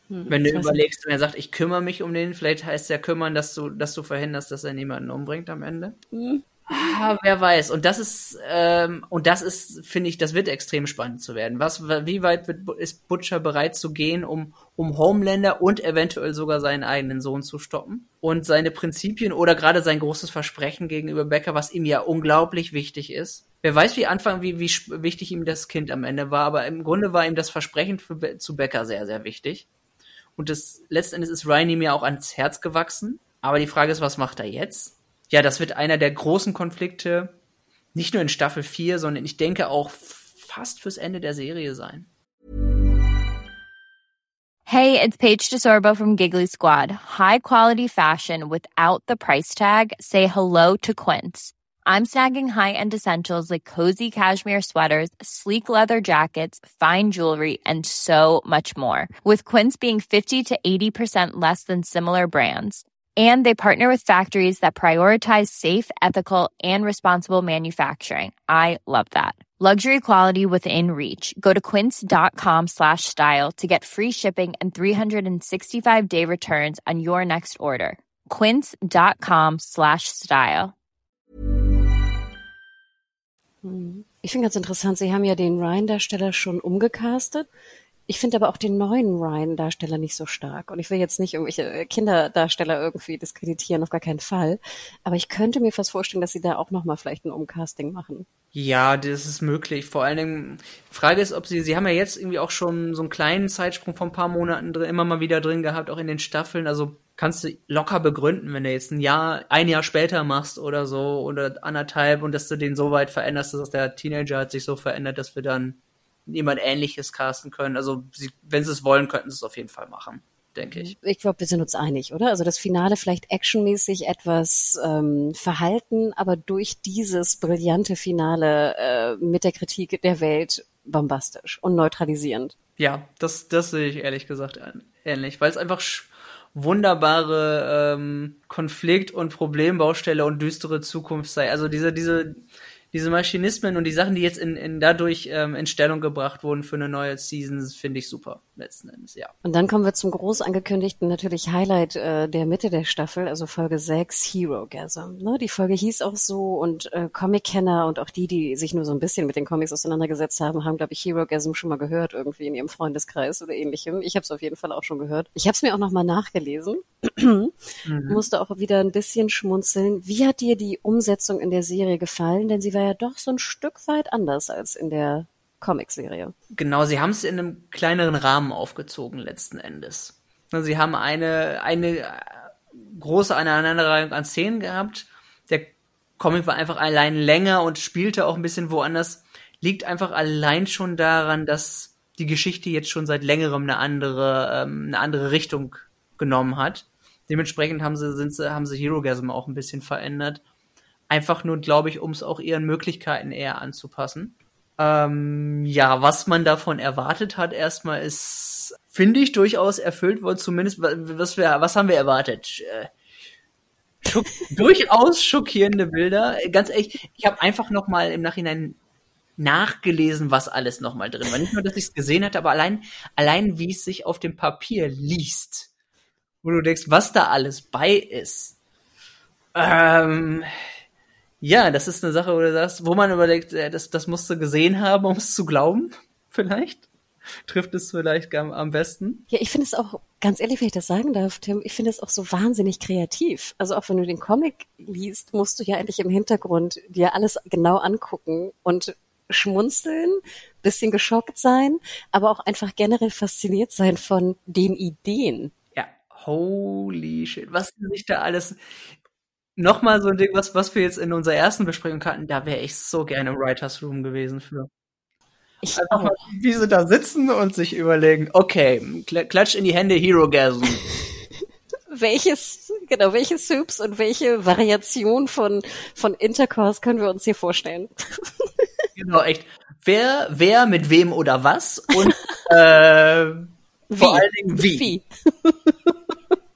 Hm, Wenn du überlegst und er sagt, ich kümmere mich um den, vielleicht heißt ja kümmern, dass du, dass du verhinderst, dass er niemanden umbringt am Ende. Hm. Ah, wer weiß. Und das ist, ähm, und das ist, finde ich, das wird extrem spannend zu werden. Was, wie weit wird, ist Butcher bereit zu gehen, um, um Homelander und eventuell sogar seinen eigenen Sohn zu stoppen? Und seine Prinzipien oder gerade sein großes Versprechen gegenüber Becker, was ihm ja unglaublich wichtig ist. Wer weiß, wie Anfang, wie, wie wichtig ihm das Kind am Ende war, aber im Grunde war ihm das Versprechen für, zu Becker sehr, sehr wichtig. Und das, letzten Endes ist Ryan ihm ja auch ans Herz gewachsen. Aber die Frage ist, was macht er jetzt? Ja, das wird einer der großen Konflikte, nicht nur in Staffel 4, sondern ich denke auch fast fürs Ende der Serie sein. Hey, it's Paige DeSorbo from Giggly Squad. High quality fashion without the price tag. Say hello to Quince. I'm snagging high-end essentials like cozy cashmere sweaters, sleek leather jackets, fine jewelry, and so much more. With Quince being 50 to 80% less than similar brands and they partner with factories that prioritize safe ethical and responsible manufacturing. I love that. Luxury quality within reach. Go to quince.com slash style to get free shipping and 365 day returns on your next order. quince.com slash style. Hm. Ich finde ganz interessant sie haben ja den Ryan Darsteller schon umgecastet Ich finde aber auch den neuen Ryan-Darsteller nicht so stark. Und ich will jetzt nicht irgendwelche Kinderdarsteller irgendwie diskreditieren, auf gar keinen Fall. Aber ich könnte mir fast vorstellen, dass sie da auch nochmal vielleicht ein Umcasting machen. Ja, das ist möglich. Vor allen Dingen, Frage ist, ob sie, sie haben ja jetzt irgendwie auch schon so einen kleinen Zeitsprung von ein paar Monaten drin, immer mal wieder drin gehabt, auch in den Staffeln. Also kannst du locker begründen, wenn du jetzt ein Jahr, ein Jahr später machst oder so oder anderthalb und dass du den so weit veränderst, dass der Teenager hat sich so verändert, dass wir dann jemand ähnliches casten können. Also sie, wenn sie es wollen, könnten sie es auf jeden Fall machen denke ich. Ich glaube, wir sind uns einig, oder? Also das Finale vielleicht actionmäßig etwas ähm, verhalten, aber durch dieses brillante Finale äh, mit der Kritik der Welt bombastisch und neutralisierend. Ja, das, das sehe ich ehrlich gesagt ähnlich, weil es einfach wunderbare ähm, Konflikt- und Problembaustelle und düstere Zukunft sei. Also diese, diese diese Maschinismen und die Sachen, die jetzt in, in dadurch ähm, in Stellung gebracht wurden für eine neue Season, finde ich super, letzten Endes, ja. Und dann kommen wir zum groß angekündigten natürlich Highlight äh, der Mitte der Staffel, also Folge 6, Hero Gasm. Ne? Die Folge hieß auch so und äh, Comic-Kenner und auch die, die sich nur so ein bisschen mit den Comics auseinandergesetzt haben, haben, glaube ich, Hero Gasm schon mal gehört, irgendwie in ihrem Freundeskreis oder ähnlichem. Ich habe es auf jeden Fall auch schon gehört. Ich habe es mir auch nochmal nachgelesen. mhm. Musste auch wieder ein bisschen schmunzeln. Wie hat dir die Umsetzung in der Serie gefallen? Denn sie war ja doch so ein Stück weit anders als in der Comicserie. Genau, sie haben es in einem kleineren Rahmen aufgezogen letzten Endes. Sie haben eine, eine große Aneinanderreihung an Szenen gehabt. Der Comic war einfach allein länger und spielte auch ein bisschen woanders. Liegt einfach allein schon daran, dass die Geschichte jetzt schon seit längerem eine andere, ähm, eine andere Richtung genommen hat. Dementsprechend haben sie, sind sie, haben sie Hero Gasm auch ein bisschen verändert. Einfach nur, glaube ich, um es auch ihren Möglichkeiten eher anzupassen. Ähm, ja, was man davon erwartet hat, erstmal ist, finde ich, durchaus erfüllt worden. Zumindest, was, wir, was haben wir erwartet? Äh, schock, durchaus schockierende Bilder. Ganz ehrlich, ich habe einfach noch mal im Nachhinein nachgelesen, was alles noch mal drin war. Nicht nur, dass ich es gesehen hatte, aber allein, allein wie es sich auf dem Papier liest, wo du denkst, was da alles bei ist. Ähm, ja, das ist eine Sache, wo du sagst, wo man überlegt, äh, das, das musst du gesehen haben, um es zu glauben, vielleicht. Trifft es vielleicht am besten. Ja, ich finde es auch, ganz ehrlich, wenn ich das sagen darf, Tim, ich finde es auch so wahnsinnig kreativ. Also auch wenn du den Comic liest, musst du ja eigentlich im Hintergrund dir alles genau angucken und schmunzeln, bisschen geschockt sein, aber auch einfach generell fasziniert sein von den Ideen. Ja, holy shit, was sich da alles nochmal so ein Ding, was, was wir jetzt in unserer ersten Besprechung hatten, da wäre ich so gerne im Writers Room gewesen für. Ich Einfach mal, wie sie da sitzen und sich überlegen, okay, klatsch in die Hände, Hero Gasm. welches, genau, welche Soups und welche Variation von, von Intercourse können wir uns hier vorstellen? genau, echt. Wer, wer mit wem oder was und äh, vor allen Dingen wie. wie.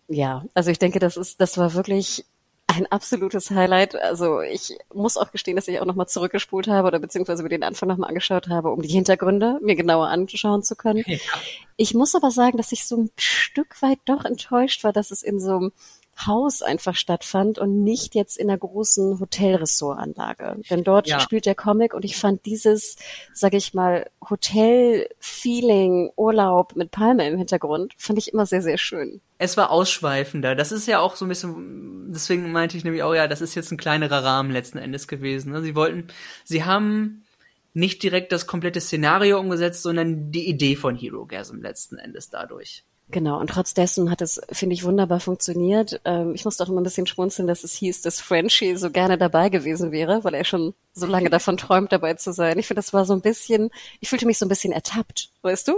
ja, also ich denke, das ist, das war wirklich ein absolutes Highlight. Also ich muss auch gestehen, dass ich auch nochmal zurückgespult habe oder beziehungsweise mir den Anfang nochmal angeschaut habe, um die Hintergründe mir genauer anschauen zu können. Ja. Ich muss aber sagen, dass ich so ein Stück weit doch enttäuscht war, dass es in so einem Haus einfach stattfand und nicht jetzt in einer großen Hotelressortanlage. Denn dort ja. spielt der Comic und ich fand dieses, sage ich mal, Hotel-Feeling, Urlaub mit Palme im Hintergrund, fand ich immer sehr, sehr schön. Es war ausschweifender. Das ist ja auch so ein bisschen, deswegen meinte ich nämlich auch, ja, das ist jetzt ein kleinerer Rahmen letzten Endes gewesen. Ne? Sie wollten, sie haben nicht direkt das komplette Szenario umgesetzt, sondern die Idee von Hero Gasm letzten Endes dadurch. Genau, und trotz dessen hat es, finde ich, wunderbar funktioniert. Ähm, ich musste auch immer ein bisschen schmunzeln, dass es hieß, dass Frenchie so gerne dabei gewesen wäre, weil er schon so lange davon träumt, dabei zu sein. Ich finde, das war so ein bisschen, ich fühlte mich so ein bisschen ertappt, weißt du?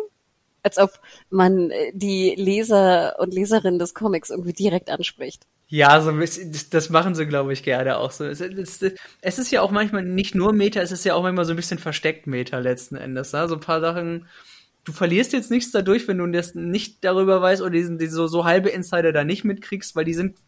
Als ob man äh, die Leser und Leserinnen des Comics irgendwie direkt anspricht. Ja, so ein bisschen, das machen sie, glaube ich, gerne auch so. Es, es, es, ist ja auch manchmal nicht nur Meta, es ist ja auch manchmal so ein bisschen versteckt Meta letzten Endes. Ne? So ein paar Sachen, du verlierst jetzt nichts dadurch, wenn du das nicht darüber weißt oder diesen, diese so, so halbe Insider da nicht mitkriegst, weil die sind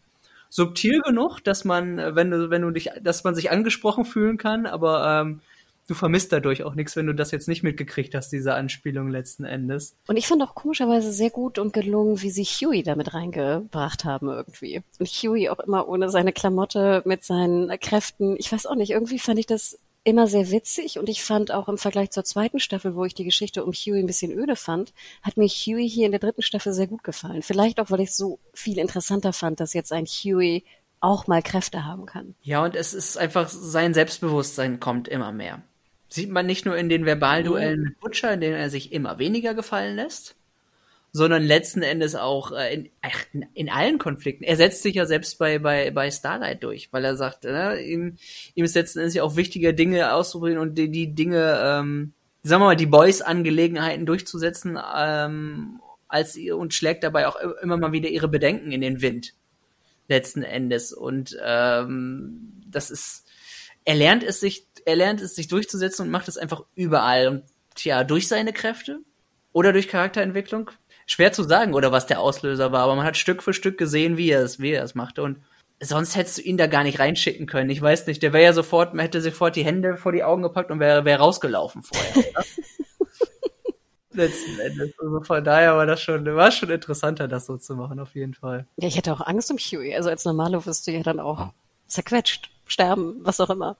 subtil genug, dass man, wenn du, wenn du dich, dass man sich angesprochen fühlen kann, aber ähm, du vermisst dadurch auch nichts, wenn du das jetzt nicht mitgekriegt hast, diese Anspielung letzten Endes. Und ich fand auch komischerweise sehr gut und gelungen, wie sie Huey damit reingebracht haben irgendwie. Und Huey auch immer ohne seine Klamotte mit seinen Kräften. Ich weiß auch nicht, irgendwie fand ich das immer sehr witzig und ich fand auch im Vergleich zur zweiten Staffel, wo ich die Geschichte um Huey ein bisschen öde fand, hat mir Huey hier in der dritten Staffel sehr gut gefallen. Vielleicht auch, weil ich es so viel interessanter fand, dass jetzt ein Huey auch mal Kräfte haben kann. Ja, und es ist einfach, sein Selbstbewusstsein kommt immer mehr. Sieht man nicht nur in den Verbalduellen mit Butcher, in denen er sich immer weniger gefallen lässt, sondern letzten Endes auch äh, in, in, allen Konflikten. Er setzt sich ja selbst bei, bei, bei Starlight durch, weil er sagt, ne, ihm, ihm ist letzten Endes ja auch wichtiger, Dinge auszuprobieren und die, die Dinge, ähm, sagen wir mal, die Boys-Angelegenheiten durchzusetzen, ähm, als und schlägt dabei auch immer mal wieder ihre Bedenken in den Wind. Letzten Endes. Und ähm, das ist, er lernt es sich, er lernt es sich durchzusetzen und macht es einfach überall. Und tja, durch seine Kräfte oder durch Charakterentwicklung, schwer zu sagen, oder was der Auslöser war, aber man hat Stück für Stück gesehen, wie er es, wie er es machte. Und sonst hättest du ihn da gar nicht reinschicken können. Ich weiß nicht, der wäre ja sofort, man hätte sofort die Hände vor die Augen gepackt und wäre wär rausgelaufen vorher, oder? Letzten Endes. Also von daher war das schon, war schon interessanter, das so zu machen, auf jeden Fall. Ja, ich hätte auch Angst um Huey. Also als Normalo wirst du ja dann auch zerquetscht, sterben, was auch immer.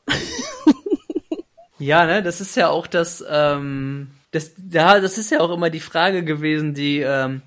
ja, ne, das ist ja auch das, ähm, das, ja, das ist ja auch immer die Frage gewesen, die, ähm,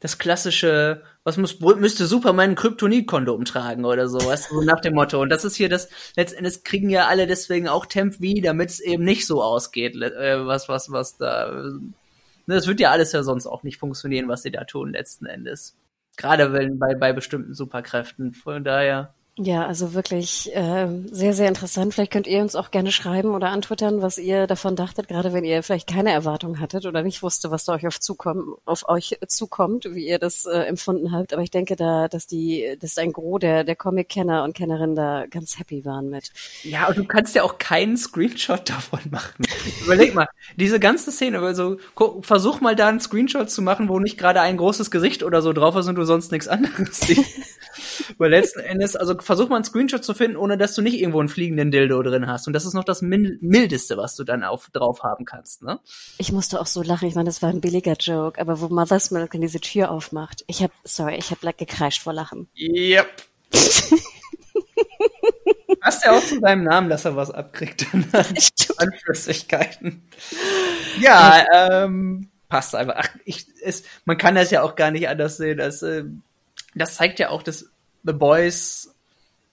das klassische, was muss, müsste Superman ein Kryptonit-Kondom tragen oder so, was so nach dem Motto. Und das ist hier das, letztendlich kriegen ja alle deswegen auch Temp V, damit es eben nicht so ausgeht, äh, was, was, was da, ne, das wird ja alles ja sonst auch nicht funktionieren, was sie da tun, letzten Endes. Gerade wenn bei, bei bestimmten Superkräften. Von daher. Ja, also wirklich äh, sehr, sehr interessant. Vielleicht könnt ihr uns auch gerne schreiben oder antwittern, was ihr davon dachtet, gerade wenn ihr vielleicht keine Erwartung hattet oder nicht wusste, was da euch auf, zukommt, auf euch zukommt, wie ihr das äh, empfunden habt. Aber ich denke da, dass die, dass ein Gros der, der Comic-Kenner und Kennerinnen da ganz happy waren mit. Ja, und du kannst ja auch keinen Screenshot davon machen. Überleg mal, diese ganze Szene, also versuch mal da einen Screenshot zu machen, wo nicht gerade ein großes Gesicht oder so drauf ist und du sonst nichts anderes siehst. Weil letzten Endes, also versuch mal einen Screenshot zu finden, ohne dass du nicht irgendwo einen fliegenden Dildo drin hast. Und das ist noch das Mildeste, was du dann auf, drauf haben kannst, ne? Ich musste auch so lachen. Ich meine, das war ein billiger Joke, aber wo Mother's Milk in diese Tür aufmacht. Ich hab, sorry, ich hab like, gekreischt vor Lachen. Yep. Hast ja auch zu deinem Namen, dass er was abkriegt. An Flüssigkeiten. Ja, ähm, passt einfach. Ach, ich, es, man kann das ja auch gar nicht anders sehen. Als, äh, das zeigt ja auch, dass The Boys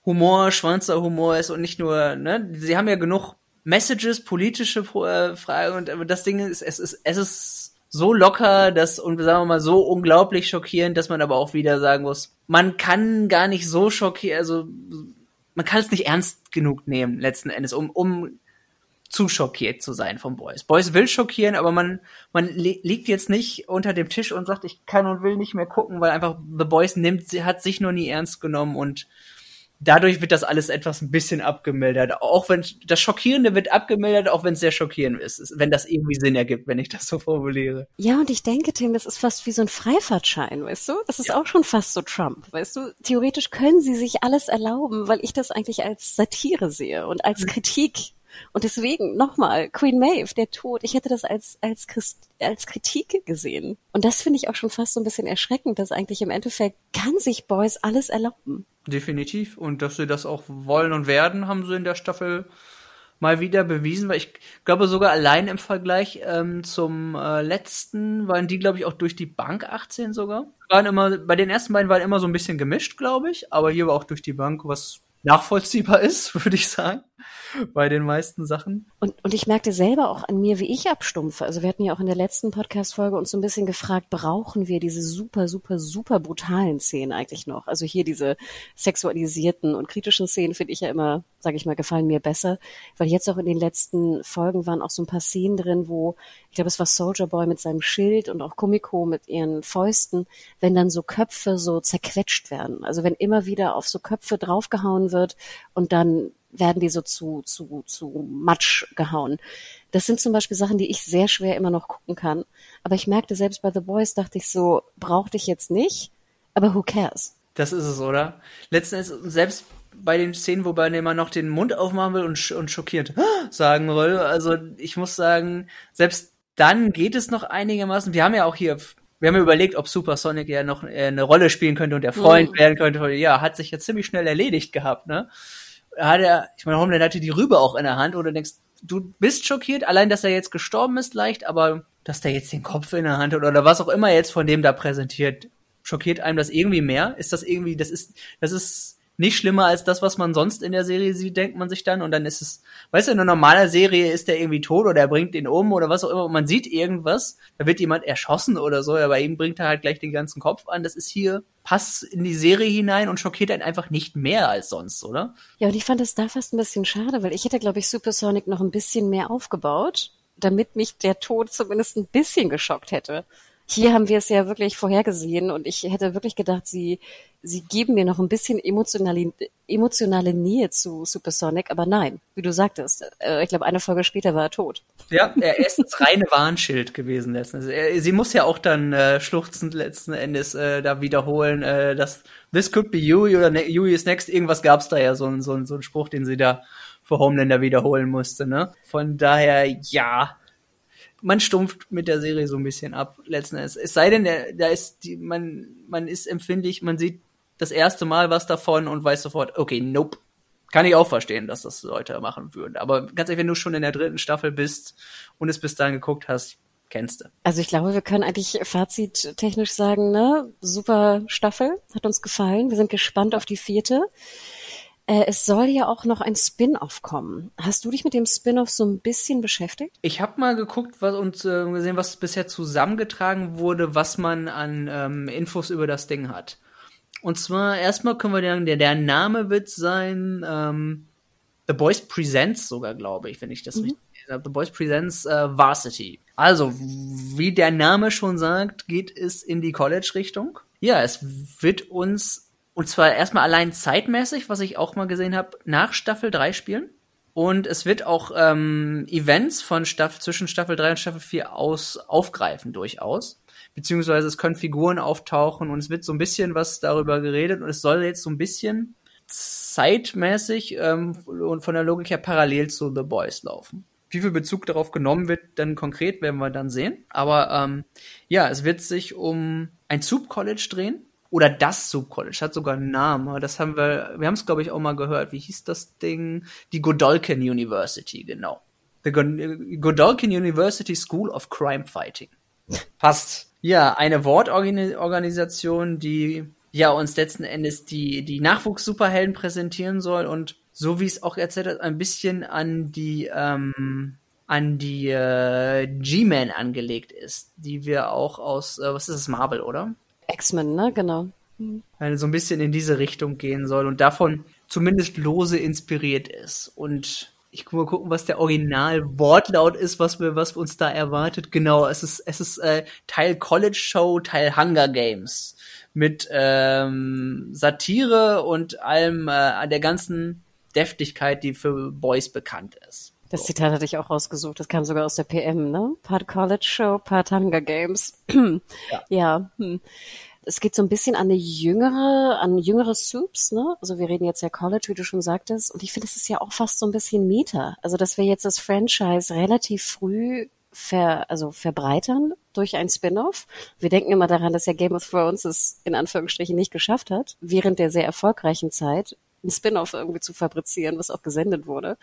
Humor, schwarzer Humor ist und nicht nur, ne, sie haben ja genug Messages, politische äh, Fragen und das Ding ist, es ist, es ist so locker, dass und sagen wir mal so unglaublich schockierend, dass man aber auch wieder sagen muss, man kann gar nicht so schockieren, also man kann es nicht ernst genug nehmen letzten Endes, um um zu schockiert zu sein vom Boys. Boys will schockieren, aber man, man liegt jetzt nicht unter dem Tisch und sagt, ich kann und will nicht mehr gucken, weil einfach The Boys nimmt, sie hat sich noch nie ernst genommen und dadurch wird das alles etwas ein bisschen abgemildert. Auch wenn das Schockierende wird abgemildert, auch wenn es sehr schockierend ist, wenn das irgendwie Sinn ergibt, wenn ich das so formuliere. Ja, und ich denke, Tim, das ist fast wie so ein Freifahrtschein, weißt du? Das ist ja. auch schon fast so Trump, weißt du? Theoretisch können sie sich alles erlauben, weil ich das eigentlich als Satire sehe und als mhm. Kritik und deswegen nochmal, Queen Maeve, der Tod, ich hätte das als, als, Christ, als Kritik gesehen. Und das finde ich auch schon fast so ein bisschen erschreckend, dass eigentlich im Endeffekt kann sich Boys alles erlauben. Definitiv. Und dass sie das auch wollen und werden, haben sie in der Staffel mal wieder bewiesen, weil ich glaube sogar allein im Vergleich ähm, zum äh, letzten waren die, glaube ich, auch durch die Bank 18 sogar. Waren immer, bei den ersten beiden waren immer so ein bisschen gemischt, glaube ich, aber hier war auch durch die Bank, was nachvollziehbar ist, würde ich sagen bei den meisten Sachen. Und, und ich merkte selber auch an mir, wie ich abstumpfe. Also wir hatten ja auch in der letzten Podcast-Folge uns so ein bisschen gefragt, brauchen wir diese super, super, super brutalen Szenen eigentlich noch? Also hier diese sexualisierten und kritischen Szenen finde ich ja immer, sage ich mal, gefallen mir besser, weil jetzt auch in den letzten Folgen waren auch so ein paar Szenen drin, wo, ich glaube, es war Soldier Boy mit seinem Schild und auch Kumiko mit ihren Fäusten, wenn dann so Köpfe so zerquetscht werden. Also wenn immer wieder auf so Köpfe draufgehauen wird und dann werden die so zu, zu, zu Matsch gehauen. Das sind zum Beispiel Sachen, die ich sehr schwer immer noch gucken kann. Aber ich merkte selbst bei The Boys, dachte ich so, brauchte ich jetzt nicht, aber who cares? Das ist es, oder? Letzten Endes, selbst bei den Szenen, wobei man noch den Mund aufmachen will und, sch und schockiert sagen will, also ich muss sagen, selbst dann geht es noch einigermaßen. Wir haben ja auch hier wir haben ja überlegt, ob Supersonic ja noch äh, eine Rolle spielen könnte und der Freund mhm. werden könnte. Ja, hat sich ja ziemlich schnell erledigt gehabt, ne? Hat er, ich meine, Homelander hatte die Rübe auch in der Hand, du denkst, du bist schockiert, allein, dass er jetzt gestorben ist, leicht, aber dass der jetzt den Kopf in der Hand hat oder was auch immer jetzt von dem da präsentiert, schockiert einem das irgendwie mehr? Ist das irgendwie, das ist, das ist nicht schlimmer als das, was man sonst in der Serie sieht, denkt man sich dann. Und dann ist es, weißt du, in einer normalen Serie ist der irgendwie tot oder er bringt ihn um oder was auch immer. Und man sieht irgendwas, da wird jemand erschossen oder so, aber ihm bringt er halt gleich den ganzen Kopf an. Das ist hier, passt in die Serie hinein und schockiert einen einfach nicht mehr als sonst, oder? Ja, und ich fand es da fast ein bisschen schade, weil ich hätte, glaube ich, Supersonic noch ein bisschen mehr aufgebaut, damit mich der Tod zumindest ein bisschen geschockt hätte. Hier haben wir es ja wirklich vorhergesehen und ich hätte wirklich gedacht, sie, sie geben mir noch ein bisschen emotionale, emotionale Nähe zu Supersonic, aber nein, wie du sagtest, äh, ich glaube, eine Folge später war er tot. Ja, er ist das reine Warnschild gewesen letzten Endes. Sie muss ja auch dann äh, schluchzend letzten Endes äh, da wiederholen, äh, dass this could be Yui oder ne Yui is next, irgendwas gab's da ja, so, so, so ein Spruch, den sie da für Homelander wiederholen musste, ne? Von daher, ja, man stumpft mit der Serie so ein bisschen ab, letzten Endes. Es sei denn, da ist die, man, man ist empfindlich, man sieht das erste Mal was davon und weiß sofort, okay, nope. Kann ich auch verstehen, dass das Leute machen würden. Aber ganz ehrlich, wenn du schon in der dritten Staffel bist und es bis dahin geguckt hast, kennst du. Also ich glaube, wir können eigentlich fazittechnisch sagen, ne, super Staffel, hat uns gefallen. Wir sind gespannt auf die vierte. Äh, es soll ja auch noch ein Spin-off kommen. Hast du dich mit dem Spin-off so ein bisschen beschäftigt? Ich habe mal geguckt was, und äh, gesehen, was bisher zusammengetragen wurde, was man an ähm, Infos über das Ding hat. Und zwar erstmal können wir sagen, der, der Name wird sein ähm, The Boys Presents sogar, glaube ich, wenn ich das mhm. richtig. The Boys Presents äh, Varsity. Also, wie der Name schon sagt, geht es in die College-Richtung. Ja, es wird uns und zwar erstmal allein zeitmäßig, was ich auch mal gesehen habe, nach Staffel 3 spielen. Und es wird auch ähm, Events von Staffel, zwischen Staffel 3 und Staffel 4 aus, aufgreifen durchaus. Beziehungsweise es können Figuren auftauchen und es wird so ein bisschen was darüber geredet und es soll jetzt so ein bisschen zeitmäßig ähm, und von der Logik her parallel zu The Boys laufen. Wie viel Bezug darauf genommen wird, dann konkret werden wir dann sehen. Aber ähm, ja, es wird sich um ein Soup-College drehen oder das Subcollege, hat sogar einen Namen. Das haben wir, wir haben es glaube ich auch mal gehört. Wie hieß das Ding? Die Godolkin University, genau. The Godolkin University School of Crime Fighting. Passt. Ja, eine Wortorganisation, die ja uns letzten Endes die, die Nachwuchs-Superhelden präsentieren soll und so wie es auch erzählt hat, ein bisschen an die, ähm, an die äh, G-Man angelegt ist, die wir auch aus, äh, was ist es, Marvel, oder? X-Men, ne? Genau. Weil so ein bisschen in diese Richtung gehen soll und davon zumindest lose inspiriert ist. Und ich gucke mal gucken, was der Original-Wortlaut ist, was wir, was uns da erwartet. Genau, es ist, es ist äh, Teil College Show, Teil Hunger Games. Mit ähm, Satire und allem äh, der ganzen Deftigkeit, die für Boys bekannt ist. Das Zitat hatte ich auch rausgesucht. Das kam sogar aus der PM, ne? Part College Show, Part Hunger Games. ja. ja. Hm es geht so ein bisschen an eine jüngere, an jüngere Soups, ne? Also wir reden jetzt ja College, wie du schon sagtest. Und ich finde, es ist ja auch fast so ein bisschen Meta. Also, dass wir jetzt das Franchise relativ früh ver, also verbreitern durch ein Spin-off. Wir denken immer daran, dass ja Game of Thrones es in Anführungsstrichen nicht geschafft hat, während der sehr erfolgreichen Zeit ein Spin-off irgendwie zu fabrizieren, was auch gesendet wurde.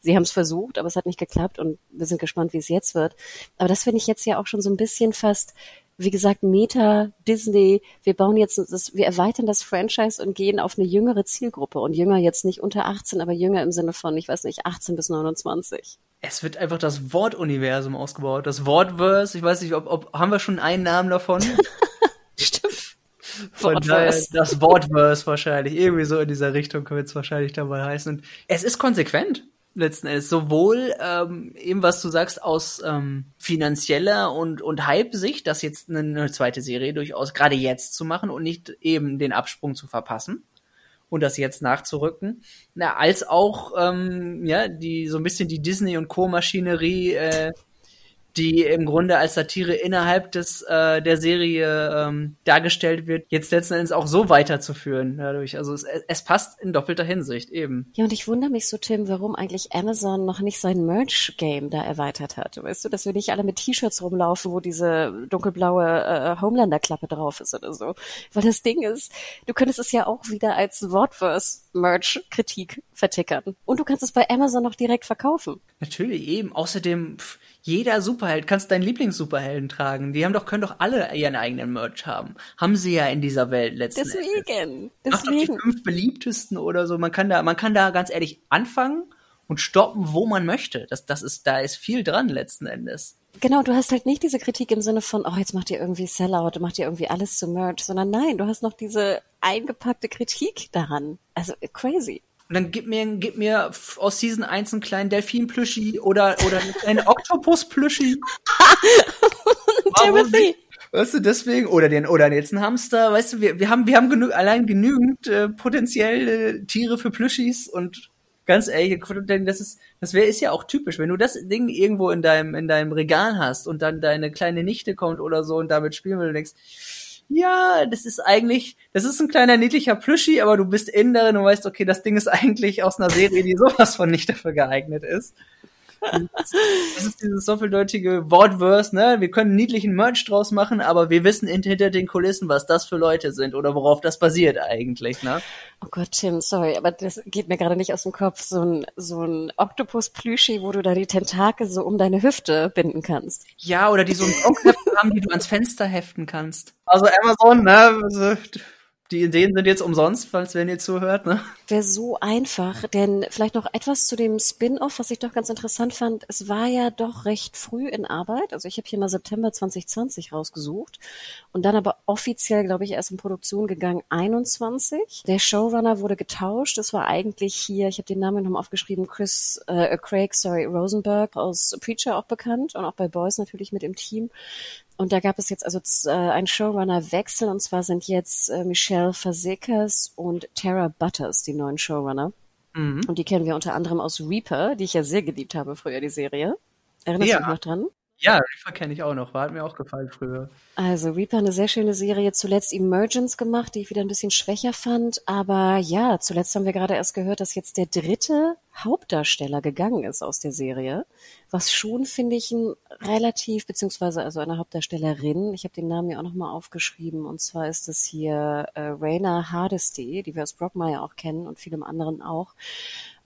Sie haben es versucht, aber es hat nicht geklappt und wir sind gespannt, wie es jetzt wird. Aber das finde ich jetzt ja auch schon so ein bisschen fast wie gesagt, Meta, Disney, wir bauen jetzt, das, wir erweitern das Franchise und gehen auf eine jüngere Zielgruppe und jünger jetzt nicht unter 18, aber jünger im Sinne von, ich weiß nicht, 18 bis 29. Es wird einfach das Wortuniversum ausgebaut, das Wortverse, ich weiß nicht, ob, ob haben wir schon einen Namen davon? Stimmt. Wortverse. Das Wortverse wahrscheinlich. Irgendwie so in dieser Richtung wird es wahrscheinlich dabei heißen. Und es ist konsequent letzten Endes. Sowohl ähm, eben, was du sagst, aus ähm, finanzieller und, und Hype-Sicht, das jetzt eine, eine zweite Serie durchaus gerade jetzt zu machen und nicht eben den Absprung zu verpassen und das jetzt nachzurücken, na, als auch ähm, ja die so ein bisschen die Disney und Co. Maschinerie, äh, die im Grunde als Satire innerhalb des äh, der Serie ähm, dargestellt wird, jetzt letzten Endes auch so weiterzuführen dadurch. Also es, es passt in doppelter Hinsicht eben. Ja, und ich wundere mich so, Tim, warum eigentlich Amazon noch nicht sein Merch-Game da erweitert hat. Weißt du, dass wir nicht alle mit T-Shirts rumlaufen, wo diese dunkelblaue äh, Homelander-Klappe drauf ist oder so. Weil das Ding ist, du könntest es ja auch wieder als Wortverse-Merch-Kritik vertickern. Und du kannst es bei Amazon noch direkt verkaufen. Natürlich, eben. Außerdem, pff, jeder Superheld, kannst deinen Lieblings-Superhelden tragen. Die haben doch, können doch alle ihren eigenen Merch haben. Haben sie ja in dieser Welt letzten Deswegen. Endes. Doch die Deswegen. fünf beliebtesten oder so. Man kann da, man kann da ganz ehrlich anfangen und stoppen, wo man möchte. Das, das ist, da ist viel dran letzten Endes. Genau, du hast halt nicht diese Kritik im Sinne von, oh, jetzt macht ihr irgendwie Sellout, macht ihr irgendwie alles zu Merch, sondern nein, du hast noch diese eingepackte Kritik daran. Also crazy. Und dann gib mir, gib mir aus Season 1 einen kleinen Delfin-Plüschi oder, oder eine kleine Oktopus-Plüschi. Timothy. Weißt du, deswegen, oder den, oder jetzt ein Hamster, weißt du, wir, wir haben, wir haben genü allein genügend äh, potenzielle Tiere für Plüschis und ganz ehrlich, das ist, das wäre, ist ja auch typisch, wenn du das Ding irgendwo in deinem, in deinem Regal hast und dann deine kleine Nichte kommt oder so und damit spielen will und denkst, ja, das ist eigentlich, das ist ein kleiner niedlicher Plüschi, aber du bist in darin und weißt, okay, das Ding ist eigentlich aus einer Serie, die sowas von nicht dafür geeignet ist. Das ist dieses doppeldeutige Wortverse, ne? Wir können niedlichen Merch draus machen, aber wir wissen in- hinter den Kulissen, was das für Leute sind oder worauf das basiert eigentlich, ne? Oh Gott, Tim, sorry, aber das geht mir gerade nicht aus dem Kopf. So ein, so ein Oktopus-Plüschi, wo du da die Tentakel so um deine Hüfte binden kannst. Ja, oder die so einen Druckhefte haben, die du ans Fenster heften kannst. Also Amazon, ne? Die Ideen sind jetzt umsonst, falls wenn ihr zuhört, ne? Wäre so einfach, denn vielleicht noch etwas zu dem Spin-off, was ich doch ganz interessant fand. Es war ja doch recht früh in Arbeit. Also ich habe hier mal September 2020 rausgesucht und dann aber offiziell, glaube ich, erst in Produktion gegangen 21. Der Showrunner wurde getauscht. Es war eigentlich hier, ich habe den Namen nochmal aufgeschrieben, Chris, äh, Craig, sorry, Rosenberg aus Preacher auch bekannt und auch bei Boys natürlich mit im Team. Und da gab es jetzt also äh, einen Showrunner-Wechsel und zwar sind jetzt äh, Michelle Fazekas und Tara Butters die neuen Showrunner. Mhm. Und die kennen wir unter anderem aus Reaper, die ich ja sehr geliebt habe früher, die Serie. Erinnerst Ja. du dich noch dran? Ja, Reaper kenne ich auch noch, war hat mir auch gefallen früher. Also Reaper, eine sehr schöne Serie. Zuletzt Emergence gemacht, die ich wieder ein bisschen schwächer fand. Aber ja, zuletzt haben wir gerade erst gehört, dass jetzt der dritte Hauptdarsteller gegangen ist aus der Serie. Was schon, finde ich, ein relativ, beziehungsweise also eine Hauptdarstellerin. Ich habe den Namen ja auch nochmal aufgeschrieben. Und zwar ist es hier äh, Raina Hardesty, die wir aus Brockmire auch kennen und vielem anderen auch.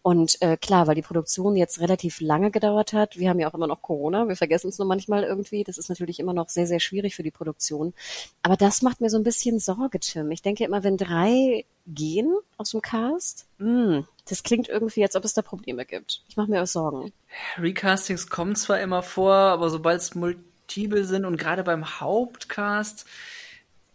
Und äh, klar, weil die Produktion jetzt relativ lange gedauert hat. Wir haben ja auch immer noch Corona. Wir vergessen es nur manchmal irgendwie. Das ist natürlich immer noch sehr, sehr schwierig für die Produktion. Aber das macht mir so ein bisschen Sorge, Tim. Ich denke immer, wenn drei gehen aus dem Cast, mh, das klingt irgendwie, als ob es da Probleme gibt. Ich mache mir auch Sorgen. Recastings kommen zwar immer vor, aber sobald es multiple sind und gerade beim Hauptcast,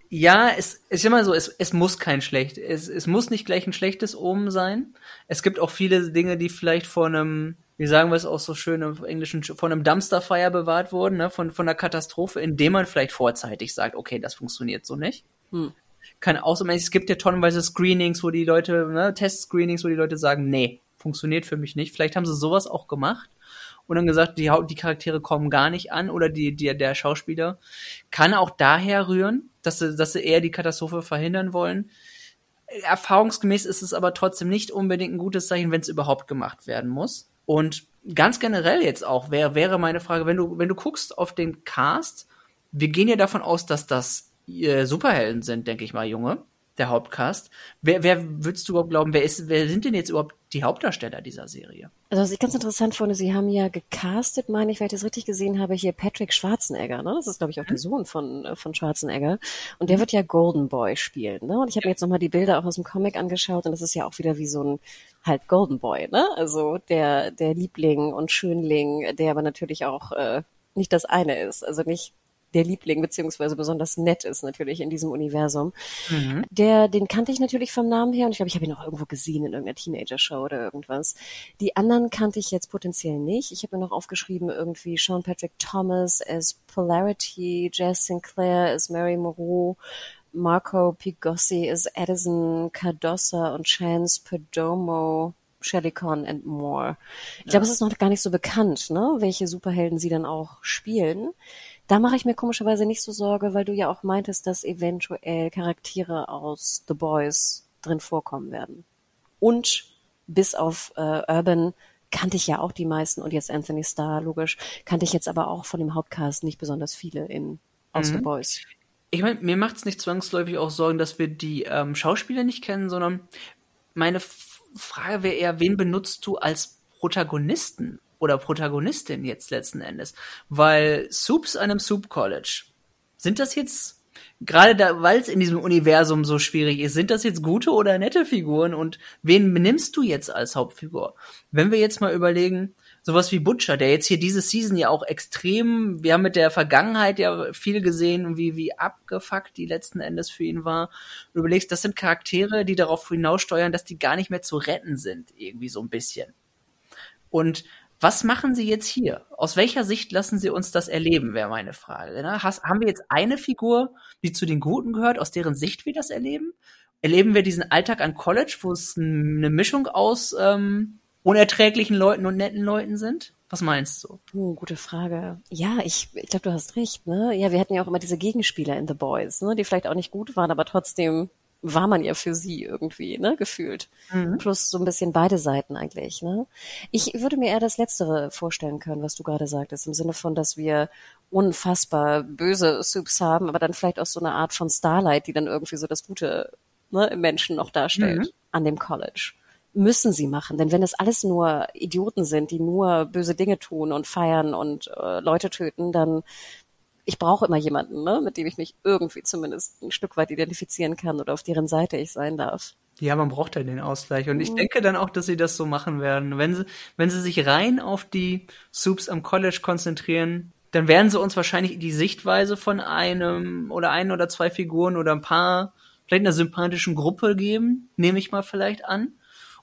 ja, es ist immer so, es, es muss kein schlecht, es, es muss nicht gleich ein schlechtes Omen sein. Es gibt auch viele Dinge, die vielleicht vor einem, wie sagen wir es auch so schön im Englischen, von einem Dumpsterfire bewahrt wurden, ne, von, von einer Katastrophe, indem man vielleicht vorzeitig sagt, okay, das funktioniert so nicht. Hm. Kann auch so, es gibt ja tonnenweise Screenings, wo die Leute, ne, Test-Screenings, wo die Leute sagen, nee, funktioniert für mich nicht. Vielleicht haben sie sowas auch gemacht und dann gesagt, die, die Charaktere kommen gar nicht an oder die, die, der Schauspieler. Kann auch daher rühren, dass sie, dass sie eher die Katastrophe verhindern wollen. Erfahrungsgemäß ist es aber trotzdem nicht unbedingt ein gutes Zeichen, wenn es überhaupt gemacht werden muss. Und ganz generell jetzt auch wäre, wäre meine Frage, wenn du, wenn du guckst auf den Cast, wir gehen ja davon aus, dass das äh, Superhelden sind, denke ich mal, Junge, der Hauptcast. Wer, wer würdest du überhaupt glauben, wer ist, wer sind denn jetzt überhaupt die Hauptdarsteller dieser Serie? Also was ich ganz interessant fand, Sie haben ja gecastet, meine ich, weil ich das richtig gesehen habe, hier Patrick Schwarzenegger, ne? Das ist, glaube ich, auch der Sohn von, äh, von Schwarzenegger. Und der wird ja Golden Boy spielen, ne? Und ich habe mir jetzt nochmal die Bilder auch aus dem Comic angeschaut und das ist ja auch wieder wie so ein halt Golden Boy, ne? Also der, der Liebling und Schönling, der aber natürlich auch äh, nicht das eine ist. Also nicht der Liebling beziehungsweise besonders nett ist natürlich in diesem Universum. Der, den kannte ich natürlich vom Namen her und ich glaube, ich habe ihn auch irgendwo gesehen in irgendeiner Teenager-Show oder irgendwas. Die anderen kannte ich jetzt potenziell nicht. Ich habe mir noch aufgeschrieben irgendwie Sean Patrick Thomas as Polarity, Jess Sinclair as Mary Moreau, Marco Pigossi as Edison Cardossa und Chance Perdomo Shelley Conn and more. Ich ja. glaube, es ist noch gar nicht so bekannt, ne, welche Superhelden sie dann auch spielen. Da mache ich mir komischerweise nicht so Sorge, weil du ja auch meintest, dass eventuell Charaktere aus The Boys drin vorkommen werden. Und bis auf äh, Urban kannte ich ja auch die meisten und jetzt Anthony Starr, logisch, kannte ich jetzt aber auch von dem Hauptcast nicht besonders viele in aus mhm. The Boys. Ich meine, mir macht es nicht zwangsläufig auch Sorgen, dass wir die ähm, Schauspieler nicht kennen, sondern meine Frage wäre eher, wen benutzt du als Protagonisten oder Protagonistin jetzt letzten Endes? Weil Soups an einem Soup College, sind das jetzt gerade da, weil es in diesem Universum so schwierig ist, sind das jetzt gute oder nette Figuren und wen nimmst du jetzt als Hauptfigur? Wenn wir jetzt mal überlegen, sowas wie Butcher, der jetzt hier diese Season ja auch extrem, wir haben mit der Vergangenheit ja viel gesehen, wie, wie abgefuckt die letzten Endes für ihn war. Du überlegst, das sind Charaktere, die darauf hinaussteuern, dass die gar nicht mehr zu retten sind, irgendwie so ein bisschen. Und was machen Sie jetzt hier? Aus welcher Sicht lassen Sie uns das erleben, wäre meine Frage. Ne? Has, haben wir jetzt eine Figur, die zu den Guten gehört, aus deren Sicht wir das erleben? Erleben wir diesen Alltag an College, wo es eine Mischung aus ähm, unerträglichen Leuten und netten Leuten sind? Was meinst du? Oh, gute Frage. Ja, ich, ich glaube, du hast recht. Ne? Ja, wir hatten ja auch immer diese Gegenspieler in The Boys, ne? die vielleicht auch nicht gut waren, aber trotzdem war man ja für sie irgendwie, ne, gefühlt. Mhm. Plus so ein bisschen beide Seiten eigentlich, ne. Ich würde mir eher das Letztere vorstellen können, was du gerade sagtest, im Sinne von, dass wir unfassbar böse Soups haben, aber dann vielleicht auch so eine Art von Starlight, die dann irgendwie so das Gute ne, im Menschen noch darstellt mhm. an dem College. Müssen sie machen, denn wenn es alles nur Idioten sind, die nur böse Dinge tun und feiern und äh, Leute töten, dann ich brauche immer jemanden, ne, mit dem ich mich irgendwie zumindest ein Stück weit identifizieren kann oder auf deren Seite ich sein darf. Ja, man braucht ja den Ausgleich. Und ich mhm. denke dann auch, dass sie das so machen werden. Wenn sie, wenn sie sich rein auf die Soups am College konzentrieren, dann werden sie uns wahrscheinlich die Sichtweise von einem oder ein oder zwei Figuren oder ein paar, vielleicht einer sympathischen Gruppe geben, nehme ich mal vielleicht an.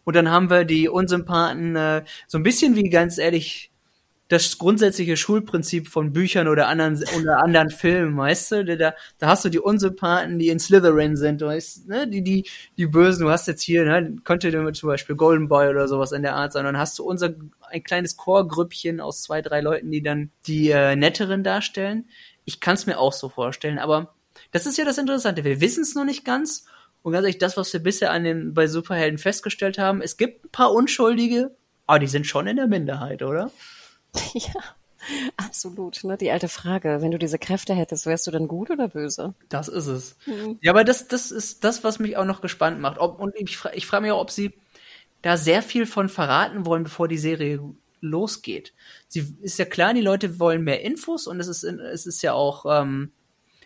Und dann haben wir die Unsympathen, äh, so ein bisschen wie ganz ehrlich das grundsätzliche Schulprinzip von Büchern oder anderen oder anderen Filmen, weißt du? Da, da hast du die Unsympathen, die in Slytherin sind, weißt, ne? die, die, die Bösen, du hast jetzt hier, ne, könnte zum Beispiel Golden Boy oder sowas in der Art sein, dann hast du unser ein kleines Chorgrüppchen aus zwei, drei Leuten, die dann die äh, Netteren darstellen. Ich kann es mir auch so vorstellen, aber das ist ja das Interessante. Wir wissen es noch nicht ganz. Und ganz ehrlich, das, was wir bisher an den, bei Superhelden festgestellt haben, es gibt ein paar Unschuldige, aber die sind schon in der Minderheit, oder? Ja, absolut. Ne? Die alte Frage, wenn du diese Kräfte hättest, wärst du dann gut oder böse? Das ist es. Mhm. Ja, aber das, das ist das, was mich auch noch gespannt macht. Ob, und ich, ich frage mich auch, ob sie da sehr viel von verraten wollen, bevor die Serie losgeht. Sie ist ja klar, die Leute wollen mehr Infos und es ist, es ist ja auch ähm,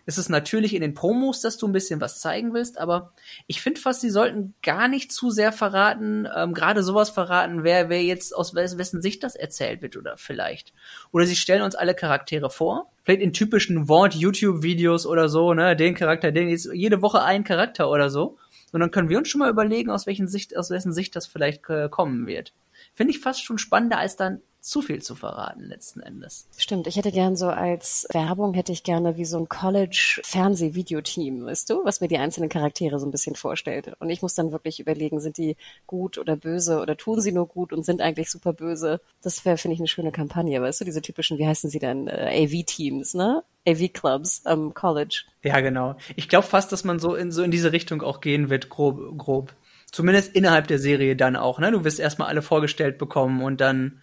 es ist natürlich in den Promos, dass du ein bisschen was zeigen willst, aber ich finde fast, sie sollten gar nicht zu sehr verraten, ähm, gerade sowas verraten, wer, wer jetzt aus wessen Sicht das erzählt wird oder vielleicht. Oder sie stellen uns alle Charaktere vor, vielleicht in typischen Wort-YouTube-Videos oder so, ne, den Charakter, den ist jede Woche ein Charakter oder so. Und dann können wir uns schon mal überlegen, aus welchen Sicht, aus wessen Sicht das vielleicht äh, kommen wird. Finde ich fast schon spannender, als dann zu viel zu verraten letzten Endes. Stimmt, ich hätte gern so als Werbung hätte ich gerne wie so ein College Fernseh-Videoteam, weißt du, was mir die einzelnen Charaktere so ein bisschen vorstellt. Und ich muss dann wirklich überlegen, sind die gut oder böse oder tun sie nur gut und sind eigentlich super böse. Das wäre, finde ich, eine schöne Kampagne, weißt du, diese typischen, wie heißen sie denn, äh, AV-Teams, ne? AV-Clubs am College. Ja, genau. Ich glaube fast, dass man so in, so in diese Richtung auch gehen wird, grob, grob. Zumindest innerhalb der Serie dann auch, ne? Du wirst erstmal alle vorgestellt bekommen und dann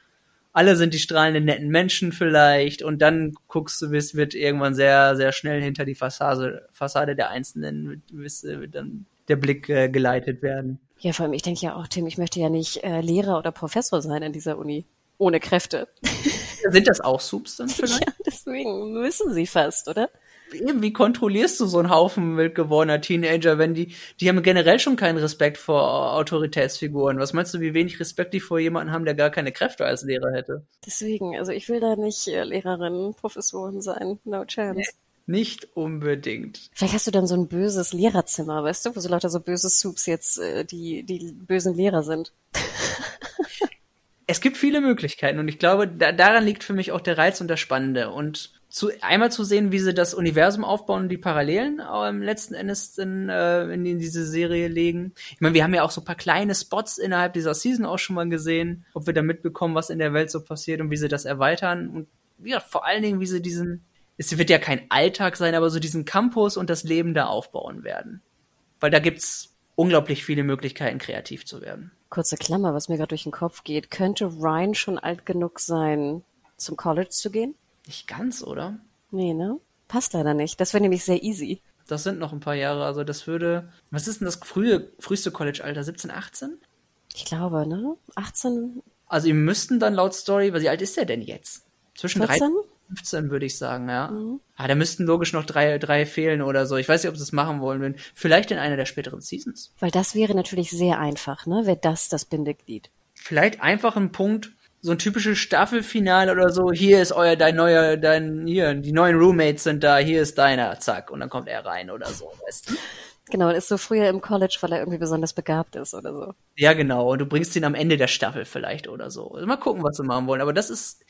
alle sind die strahlenden netten Menschen vielleicht und dann guckst du, bis wird irgendwann sehr, sehr schnell hinter die Fassade, Fassade der Einzelnen wird, wird dann der Blick äh, geleitet werden. Ja, vor allem, ich denke ja auch, Tim, ich möchte ja nicht äh, Lehrer oder Professor sein in dieser Uni. Ohne Kräfte. Sind das auch Subs dann vielleicht? Ja, deswegen müssen sie fast, oder? Eben, wie kontrollierst du so einen Haufen wild gewordener Teenager, wenn die, die haben generell schon keinen Respekt vor Autoritätsfiguren. Was meinst du, wie wenig Respekt die vor jemanden haben, der gar keine Kräfte als Lehrer hätte? Deswegen, also ich will da nicht äh, Lehrerin, Professorin sein. No chance. Nee. Nicht unbedingt. Vielleicht hast du dann so ein böses Lehrerzimmer, weißt du, wo so lauter so böse Soups jetzt äh, die, die bösen Lehrer sind. es gibt viele Möglichkeiten und ich glaube, da, daran liegt für mich auch der Reiz und das Spannende. Und zu, einmal zu sehen, wie sie das Universum aufbauen und die Parallelen ähm, letzten Endes in, äh, in, in diese Serie legen. Ich meine, wir haben ja auch so ein paar kleine Spots innerhalb dieser Season auch schon mal gesehen, ob wir da mitbekommen, was in der Welt so passiert und wie sie das erweitern und ja, vor allen Dingen, wie sie diesen, es wird ja kein Alltag sein, aber so diesen Campus und das Leben da aufbauen werden. Weil da gibt's unglaublich viele Möglichkeiten, kreativ zu werden. Kurze Klammer, was mir gerade durch den Kopf geht. Könnte Ryan schon alt genug sein, zum College zu gehen? Nicht ganz, oder? Nee, ne? Passt leider nicht. Das wäre nämlich sehr easy. Das sind noch ein paar Jahre. Also das würde. Was ist denn das frühe, früheste College-Alter? 17, 18? Ich glaube, ne? 18. Also, ihr müssten dann laut Story, wie alt ist der denn jetzt? Zwischen 14? 13 und 15, würde ich sagen, ja. Mhm. Ah, da müssten logisch noch drei, drei fehlen oder so. Ich weiß nicht, ob sie das machen wollen würden. Vielleicht in einer der späteren Seasons. Weil das wäre natürlich sehr einfach, ne? Wäre das das Bindeglied. Vielleicht einfach ein Punkt, so ein typisches Staffelfinale oder so, hier ist euer, dein neuer, dein, hier, die neuen Roommates sind da, hier ist deiner, zack, und dann kommt er rein oder so, weißt du? Genau, ist so früher im College, weil er irgendwie besonders begabt ist oder so. Ja, genau, und du bringst ihn am Ende der Staffel vielleicht oder so. Also mal gucken, was sie machen wollen, aber das ist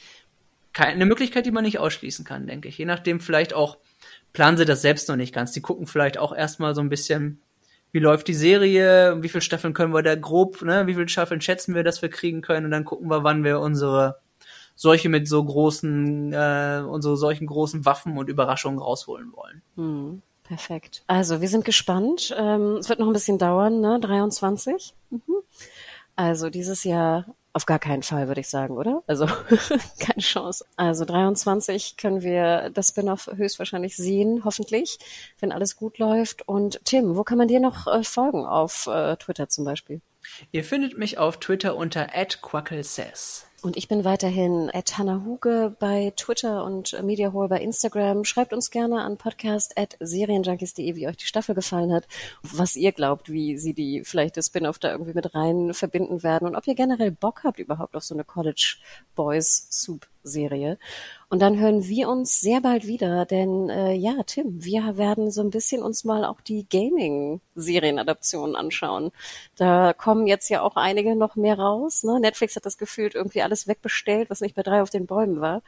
keine Möglichkeit, die man nicht ausschließen kann, denke ich. Je nachdem vielleicht auch, planen sie das selbst noch nicht ganz. Die gucken vielleicht auch erstmal so ein bisschen, wie läuft die Serie, wie viele Staffeln können wir da grob, ne, wie viele Staffeln schätzen wir, dass wir kriegen können und dann gucken wir, wann wir unsere solche mit so großen, äh, unsere solchen großen Waffen und Überraschungen rausholen wollen. Hm, perfekt. Also wir sind gespannt. Ähm, es wird noch ein bisschen dauern, ne? 23. Mhm. Also dieses Jahr auf gar keinen Fall, würde ich sagen, oder? Also keine Chance. Also 23 können wir das Spin-off höchstwahrscheinlich sehen, hoffentlich, wenn alles gut läuft. Und Tim, wo kann man dir noch äh, folgen? Auf äh, Twitter zum Beispiel? Ihr findet mich auf Twitter unter @quacklesays. Und ich bin weiterhin at Hannah Huge bei Twitter und MediaHole bei Instagram. Schreibt uns gerne an podcast at serienjunkies.de, wie euch die Staffel gefallen hat, was ihr glaubt, wie sie die vielleicht das Spin-off da irgendwie mit rein verbinden werden und ob ihr generell Bock habt überhaupt auf so eine College Boys Soup Serie. Und dann hören wir uns sehr bald wieder, denn äh, ja, Tim, wir werden so ein bisschen uns mal auch die Gaming-Serienadaptionen anschauen. Da kommen jetzt ja auch einige noch mehr raus. Ne? Netflix hat das gefühlt irgendwie alles wegbestellt, was nicht bei drei auf den Bäumen war.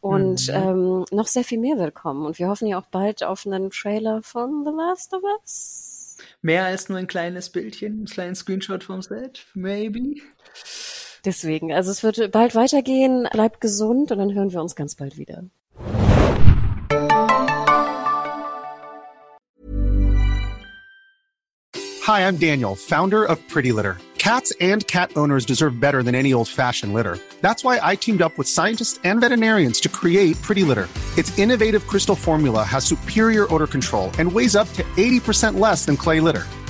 Und mhm. ähm, noch sehr viel mehr wird kommen. Und wir hoffen ja auch bald auf einen Trailer von The Last of Us. Mehr als nur ein kleines Bildchen, ein kleines Screenshot vom Set, maybe. Deswegen, also es wird bald weitergehen. Bleibt gesund und dann hören wir uns ganz bald wieder. Hi, I'm Daniel, founder of Pretty Litter. Cats and cat owners deserve better than any old-fashioned litter. That's why I teamed up with scientists and veterinarians to create Pretty Litter. Its innovative crystal formula has superior odor control and weighs up to 80% less than clay litter.